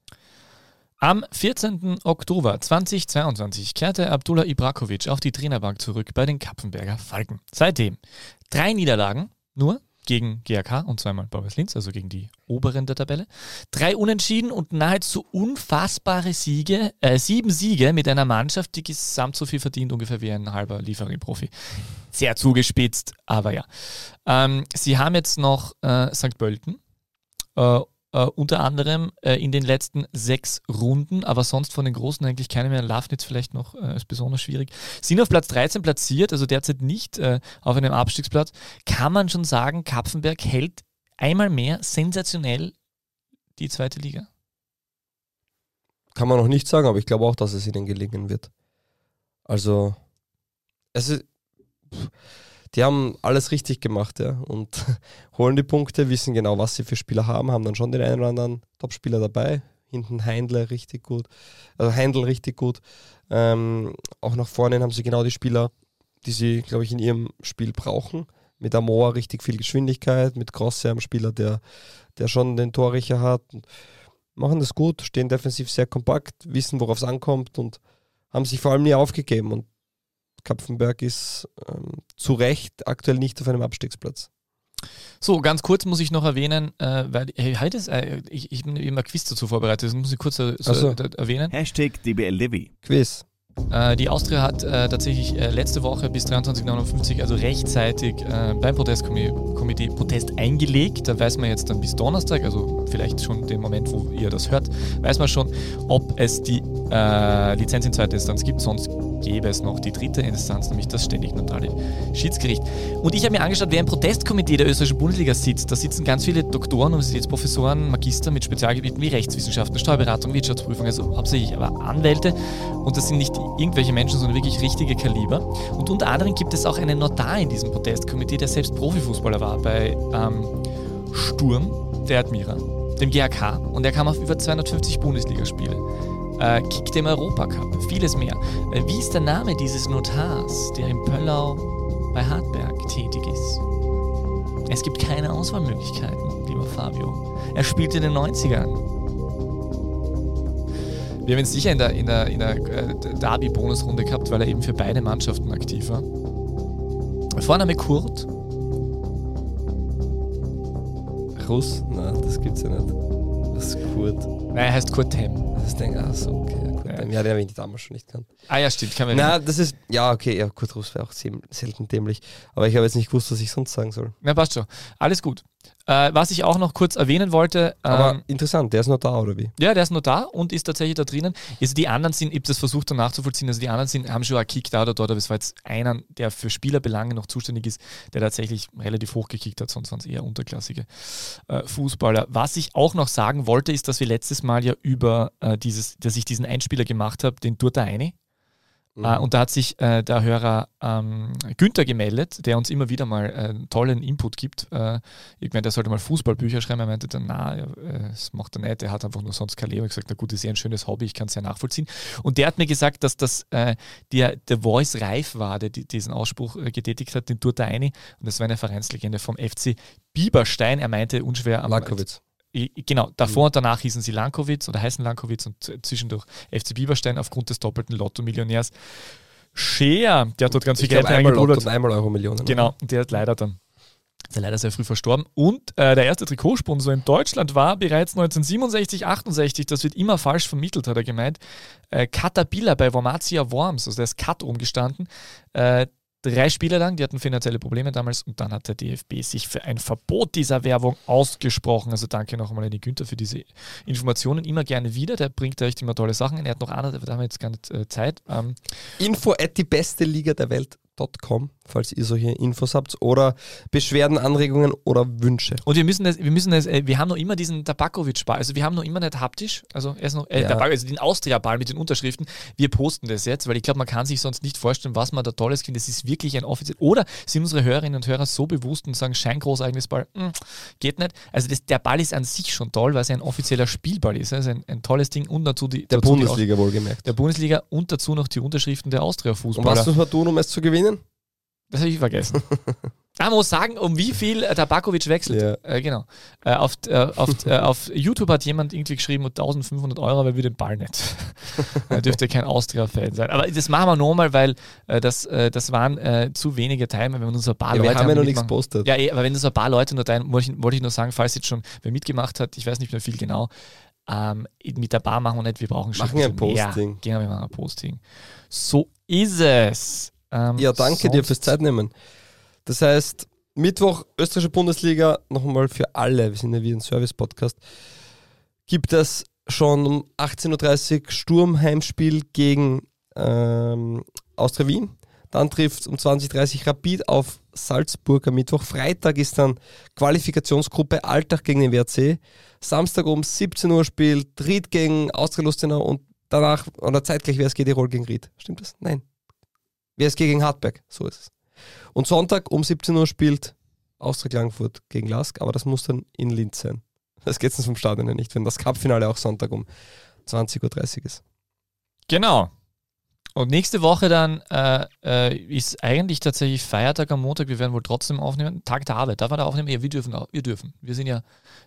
Am 14. Oktober 2022 kehrte Abdullah Ibrakovic auf die Trainerbank zurück bei den Kapfenberger Falken. Seitdem drei Niederlagen, nur gegen GAK und zweimal Boris Linz, also gegen die oberen der Tabelle. Drei Unentschieden und nahezu unfassbare Siege, äh, sieben Siege mit einer Mannschaft, die gesamt so viel verdient, ungefähr wie ein halber Liefering-Profi. Sehr zugespitzt, aber ja. Ähm, sie haben jetzt noch äh, St. Pölten äh, Uh, unter anderem uh, in den letzten sechs Runden, aber sonst von den Großen eigentlich keine mehr. Lafnitz vielleicht noch uh, ist besonders schwierig. Sind auf Platz 13 platziert, also derzeit nicht auf einem Abstiegsplatz. Kann man schon sagen, Kapfenberg hält einmal mehr sensationell die zweite Liga? Kann man noch nicht sagen, aber ich glaube auch, dass es ihnen gelingen wird. Also, es ist. Pff die haben alles richtig gemacht, ja. Und holen die Punkte, wissen genau, was sie für Spieler haben, haben dann schon den einen oder anderen Topspieler dabei. Hinten Heindle richtig gut, also Heindl richtig gut. Ähm, auch nach vorne haben sie genau die Spieler, die sie, glaube ich, in ihrem Spiel brauchen. Mit Amor richtig viel Geschwindigkeit, mit Grosse am Spieler, der, der schon den Torricher hat. Machen das gut, stehen defensiv sehr kompakt, wissen, worauf es ankommt und haben sich vor allem nie aufgegeben. Und Kapfenberg ist ähm, zu Recht aktuell nicht auf einem Abstiegsplatz. So, ganz kurz muss ich noch erwähnen, äh, weil hey, heute ist, äh, ich, ich bin immer Quiz dazu vorbereitet, das muss ich kurz so, so. erwähnen. Hashtag DBLDevi. Quiz. Äh, die Austria hat äh, tatsächlich äh, letzte Woche bis 23.59 also rechtzeitig äh, beim Protestkomitee Protest eingelegt. Da weiß man jetzt dann bis Donnerstag, also vielleicht schon den Moment, wo ihr das hört, weiß man schon, ob es die äh, Lizenz in zweiter Instanz gibt. Sonst gäbe es noch die dritte Instanz, nämlich das ständig neutrale Schiedsgericht. Und ich habe mir angeschaut, wer im Protestkomitee der österreichischen Bundesliga sitzt. Da sitzen ganz viele Doktoren, Universitätsprofessoren, Magister mit Spezialgebieten wie Rechtswissenschaften, Steuerberatung, Wirtschaftsprüfung, also hauptsächlich aber Anwälte. Und das sind nicht irgendwelche Menschen, sondern wirklich richtige Kaliber. Und unter anderem gibt es auch einen Notar in diesem Protestkomitee, der selbst Profifußballer war bei ähm, Sturm, der Admira, dem GAK. Und er kam auf über 250 Bundesligaspiele äh, kickt im Europacup, vieles mehr. Äh, wie ist der Name dieses Notars, der in Pöllau bei Hartberg tätig ist? Es gibt keine Auswahlmöglichkeiten, lieber Fabio. Er spielt in den 90ern. Wir haben ihn sicher in der, in der, in der äh, Derby-Bonusrunde gehabt, weil er eben für beide Mannschaften aktiv war. Vorname Kurt. Russ? Nein, das gibt's ja nicht. Das ist Kurt. Nein, er heißt Kurt Hem. Das denke ah, so, okay. Ja. ja, den habe ich damals schon nicht gekannt. Ah ja, stimmt. Kann man Na, das ist, ja, okay, ja, Kurt Russ wäre auch selten dämlich. Aber ich habe jetzt nicht gewusst, was ich sonst sagen soll. Na, passt schon. Alles gut. Äh, was ich auch noch kurz erwähnen wollte. Ähm, Aber interessant, der ist noch da, oder wie? Ja, der ist noch da und ist tatsächlich da drinnen. Also die anderen sind, ich habe das versucht dann nachzuvollziehen, also die anderen sind, haben schon einen Kick da oder dort, aber es war jetzt einer, der für Spielerbelange noch zuständig ist, der tatsächlich relativ hoch gekickt hat, sonst waren es eher unterklassige äh, Fußballer. Was ich auch noch sagen wollte, ist, dass wir letztes Mal ja über äh, dieses, dass ich diesen Einspieler gemacht habe, den Durta eine Mhm. Äh, und da hat sich äh, der Hörer ähm, Günther gemeldet, der uns immer wieder mal äh, tollen Input gibt. Äh, ich meine, der sollte mal Fußballbücher schreiben. Er meinte dann, na, äh, das macht er nicht. Er hat einfach nur sonst kein Leben. Ich gesagt, na gut, das ist ja ein schönes Hobby, ich kann es ja nachvollziehen. Und der hat mir gesagt, dass das äh, der, der Voice reif war, der diesen Ausspruch äh, getätigt hat, den tut er eine. Und das war eine Vereinslegende vom FC Bieberstein. Er meinte unschwer am Lankowitz. Genau, davor mhm. und danach hießen sie Lankowitz oder heißen Lankowitz und zwischendurch FC Bieberstein aufgrund des doppelten Lotto-Millionärs. Shea, der hat dort ganz viel Geld einmal und einmal Euro Millionen. Genau, der hat leider dann ist ja leider sehr früh verstorben. Und äh, der erste Trikotsponsor in Deutschland war bereits 1967, 68, das wird immer falsch vermittelt, hat er gemeint. Äh, Caterpillar bei Wormatia Worms, also der ist Cut rumgestanden. Äh, drei Spiele lang, die hatten finanzielle Probleme damals und dann hat der DFB sich für ein Verbot dieser Werbung ausgesprochen. Also danke noch einmal an die Günther für diese Informationen. Immer gerne wieder, der bringt echt immer tolle Sachen. Er hat noch eine, da haben wir jetzt gar nicht äh, Zeit. Ähm, Info at die beste Liga der Welt podcast.com, falls ihr solche Infos habt oder Beschwerden, Anregungen oder Wünsche. Und wir müssen das, wir müssen das, äh, wir haben noch immer diesen Tabakovic-Ball, also wir haben noch immer nicht haptisch, also er ist noch, äh, ja. Tabak, also den Austria-Ball mit den Unterschriften. Wir posten das jetzt, weil ich glaube, man kann sich sonst nicht vorstellen, was man da Tolles findet. Das ist wirklich ein offiziell, oder sind unsere Hörerinnen und Hörer so bewusst und sagen, scheingroßeigenes Ball, mh, hm, geht nicht. Also das, der Ball ist an sich schon toll, weil es ein offizieller Spielball ist. Also ein, ein tolles Ding und dazu die. Der dazu Bundesliga die, wohlgemerkt. Der Bundesliga und dazu noch die Unterschriften der Austria-Fußballer. Und was muss man tun, um es zu gewinnen? Das habe ich vergessen. Ah, man muss sagen, um wie viel äh, Tabakovic wechselt. Ja. Äh, genau. Äh, auf, äh, auf, äh, auf YouTube hat jemand irgendwie geschrieben, 1500 Euro, aber wir den Ball nicht. er dürfte kein Austria-Fan sein. Aber das machen wir nochmal, weil äh, das, das waren zu wenige Teilnehmer, wenn wir so ein paar ja, Leute Wir haben ja noch nichts postet. Ja, eh, aber wenn so ein paar Leute nur teilen, wollte ich, wollte ich nur sagen, falls jetzt schon wer mitgemacht hat, ich weiß nicht mehr viel genau, ähm, mit der Bar machen wir nicht, wir brauchen schon machen ein Posting. Mehr. Genau, wir machen ein Posting. So ist es. Ähm, ja, danke dir fürs Zeitnehmen. Das heißt, Mittwoch, österreichische Bundesliga, nochmal für alle, wir sind ja wie ein Service-Podcast, gibt es schon um 18.30 Uhr Sturmheimspiel gegen ähm, Austria Wien. Dann trifft es um 20.30 Uhr Rapid auf Salzburg am Mittwoch. Freitag ist dann Qualifikationsgruppe Alltag gegen den WRC. Samstag um 17 Uhr spielt Ried gegen Austria Lustenau und danach oder zeitgleich wäre es GD Roll gegen Ried. Stimmt das? Nein. WSG gegen Hartberg, so ist es. Und Sonntag um 17 Uhr spielt Austria Klagenfurt gegen Lask, aber das muss dann in Linz sein. Das geht uns vom Stadion ja nicht, wenn das Cupfinale auch Sonntag um 20.30 Uhr ist. Genau. Und nächste Woche dann äh, äh, ist eigentlich tatsächlich Feiertag am Montag. Wir werden wohl trotzdem aufnehmen. Tag der Arbeit. Darf man da aufnehmen? Ja, wir dürfen auch. Wir dürfen. Wir sind ja,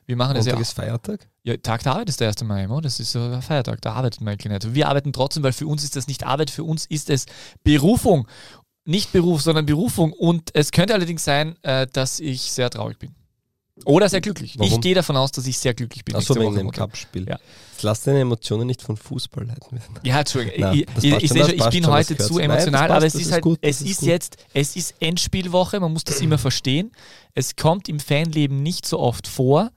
wir machen das Montag ja. ist Feiertag? Ja, Tag der Arbeit ist der 1. Mai? Das ist so ein Feiertag. Da arbeitet Michael nicht. Wir arbeiten trotzdem, weil für uns ist das nicht Arbeit, für uns ist es Berufung. Nicht Beruf, sondern Berufung. Und es könnte allerdings sein, äh, dass ich sehr traurig bin. Oder sehr glücklich. Warum? Ich gehe davon aus, dass ich sehr glücklich bin. Achso, wegen dem Cup-Spiel. Ja. Lass deine Emotionen nicht von Fußball leiten. Ja, Entschuldigung. Nein, ich, ich, ich, schon, ich bin heute zu emotional, Nein, aber es ist, halt, gut, es ist, ist jetzt, es ist Endspielwoche, man muss das immer verstehen. Es kommt im Fanleben nicht so oft vor.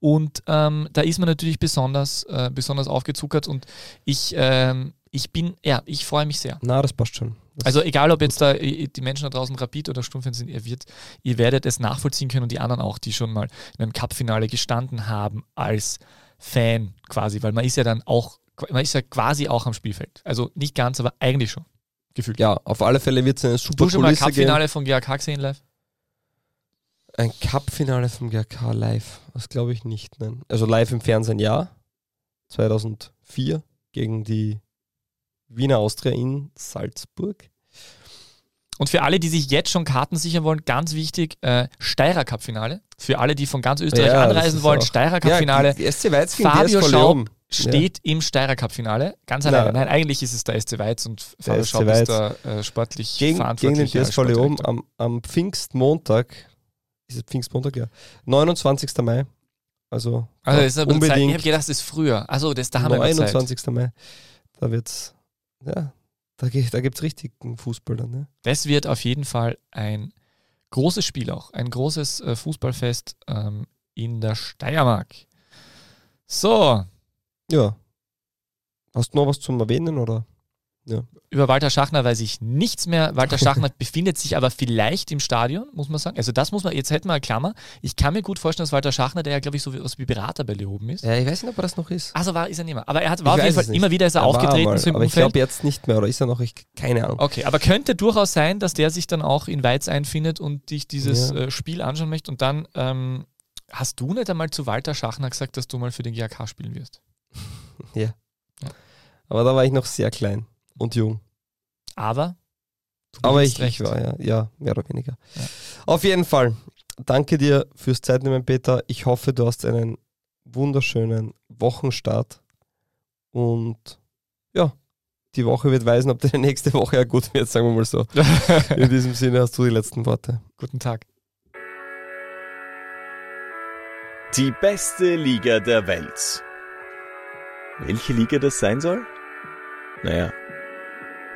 Und ähm, da ist man natürlich besonders, äh, besonders aufgezuckert und ich, ähm, ich bin, ja, ich freue mich sehr. Na, das passt schon. Also egal, ob jetzt da die Menschen da draußen Rapid oder Stumpfen sind, ihr, wird, ihr werdet es nachvollziehen können und die anderen auch, die schon mal in einem Cup-Finale gestanden haben als Fan quasi, weil man ist ja dann auch, man ist ja quasi auch am Spielfeld. Also nicht ganz, aber eigentlich schon. Gefühlt. Ja, auf alle Fälle wird es eine super Du schon mal Cup-Finale von GAK gesehen live? Ein Cup-Finale vom GAK live? Das glaube ich nicht, nein. Also live im Fernsehen ja. 2004 gegen die Wiener Austria in Salzburg. Und für alle, die sich jetzt schon Karten sichern wollen, ganz wichtig, äh, Steirer Cup Finale. Für alle, die von ganz Österreich ja, anreisen wollen, Steirer Cup Finale. Ja, SC Weiz Fabio Schaub steht ja. im Steirer Cup Finale. Ganz alleine. Nein, eigentlich ist es der SC Weiz und Fabio Schaub ist da äh, sportlich gegen, verantwortlich. Gegen den TSV Leoben am, am Pfingstmontag, ist es Pfingstmontag, ja, 29. Mai. Also, also ist unbedingt. Zeit. Ich habe gedacht, das ist früher. Also das da haben 29. Mai. Da wird's ja, da, da gibt es richtigen Fußball dann. Ne? Das wird auf jeden Fall ein großes Spiel auch, ein großes äh, Fußballfest ähm, in der Steiermark. So. Ja. Hast du noch was zum Erwähnen oder? Ja. Über Walter Schachner weiß ich nichts mehr. Walter Schachner befindet sich aber vielleicht im Stadion, muss man sagen. Also das muss man, jetzt hätten wir eine Klammer. Ich kann mir gut vorstellen, dass Walter Schachner, der ja glaube ich so wie, Berater bei Leoben ist. Ja, ich weiß nicht, ob er das noch ist. Also war, ist er nicht mehr. Aber er hat, war auf jeden Fall, immer wieder ist er, er aufgetreten. Mal, aber ich glaube jetzt nicht mehr oder ist er noch, ich, keine Ahnung. Okay, aber könnte durchaus sein, dass der sich dann auch in Weiz einfindet und dich dieses ja. äh, Spiel anschauen möchte und dann ähm, hast du nicht einmal zu Walter Schachner gesagt, dass du mal für den GAK spielen wirst? ja. ja. Aber da war ich noch sehr klein und jung. Aber aber ich, ich, war ja, ja, mehr oder weniger. Ja. Auf jeden Fall, danke dir fürs Zeitnehmen, Peter. Ich hoffe, du hast einen wunderschönen Wochenstart und ja, die Woche wird weisen, ob deine nächste Woche ja gut wird, sagen wir mal so. In diesem Sinne hast du die letzten Worte. Guten Tag. Die beste Liga der Welt. Welche Liga das sein soll? Naja,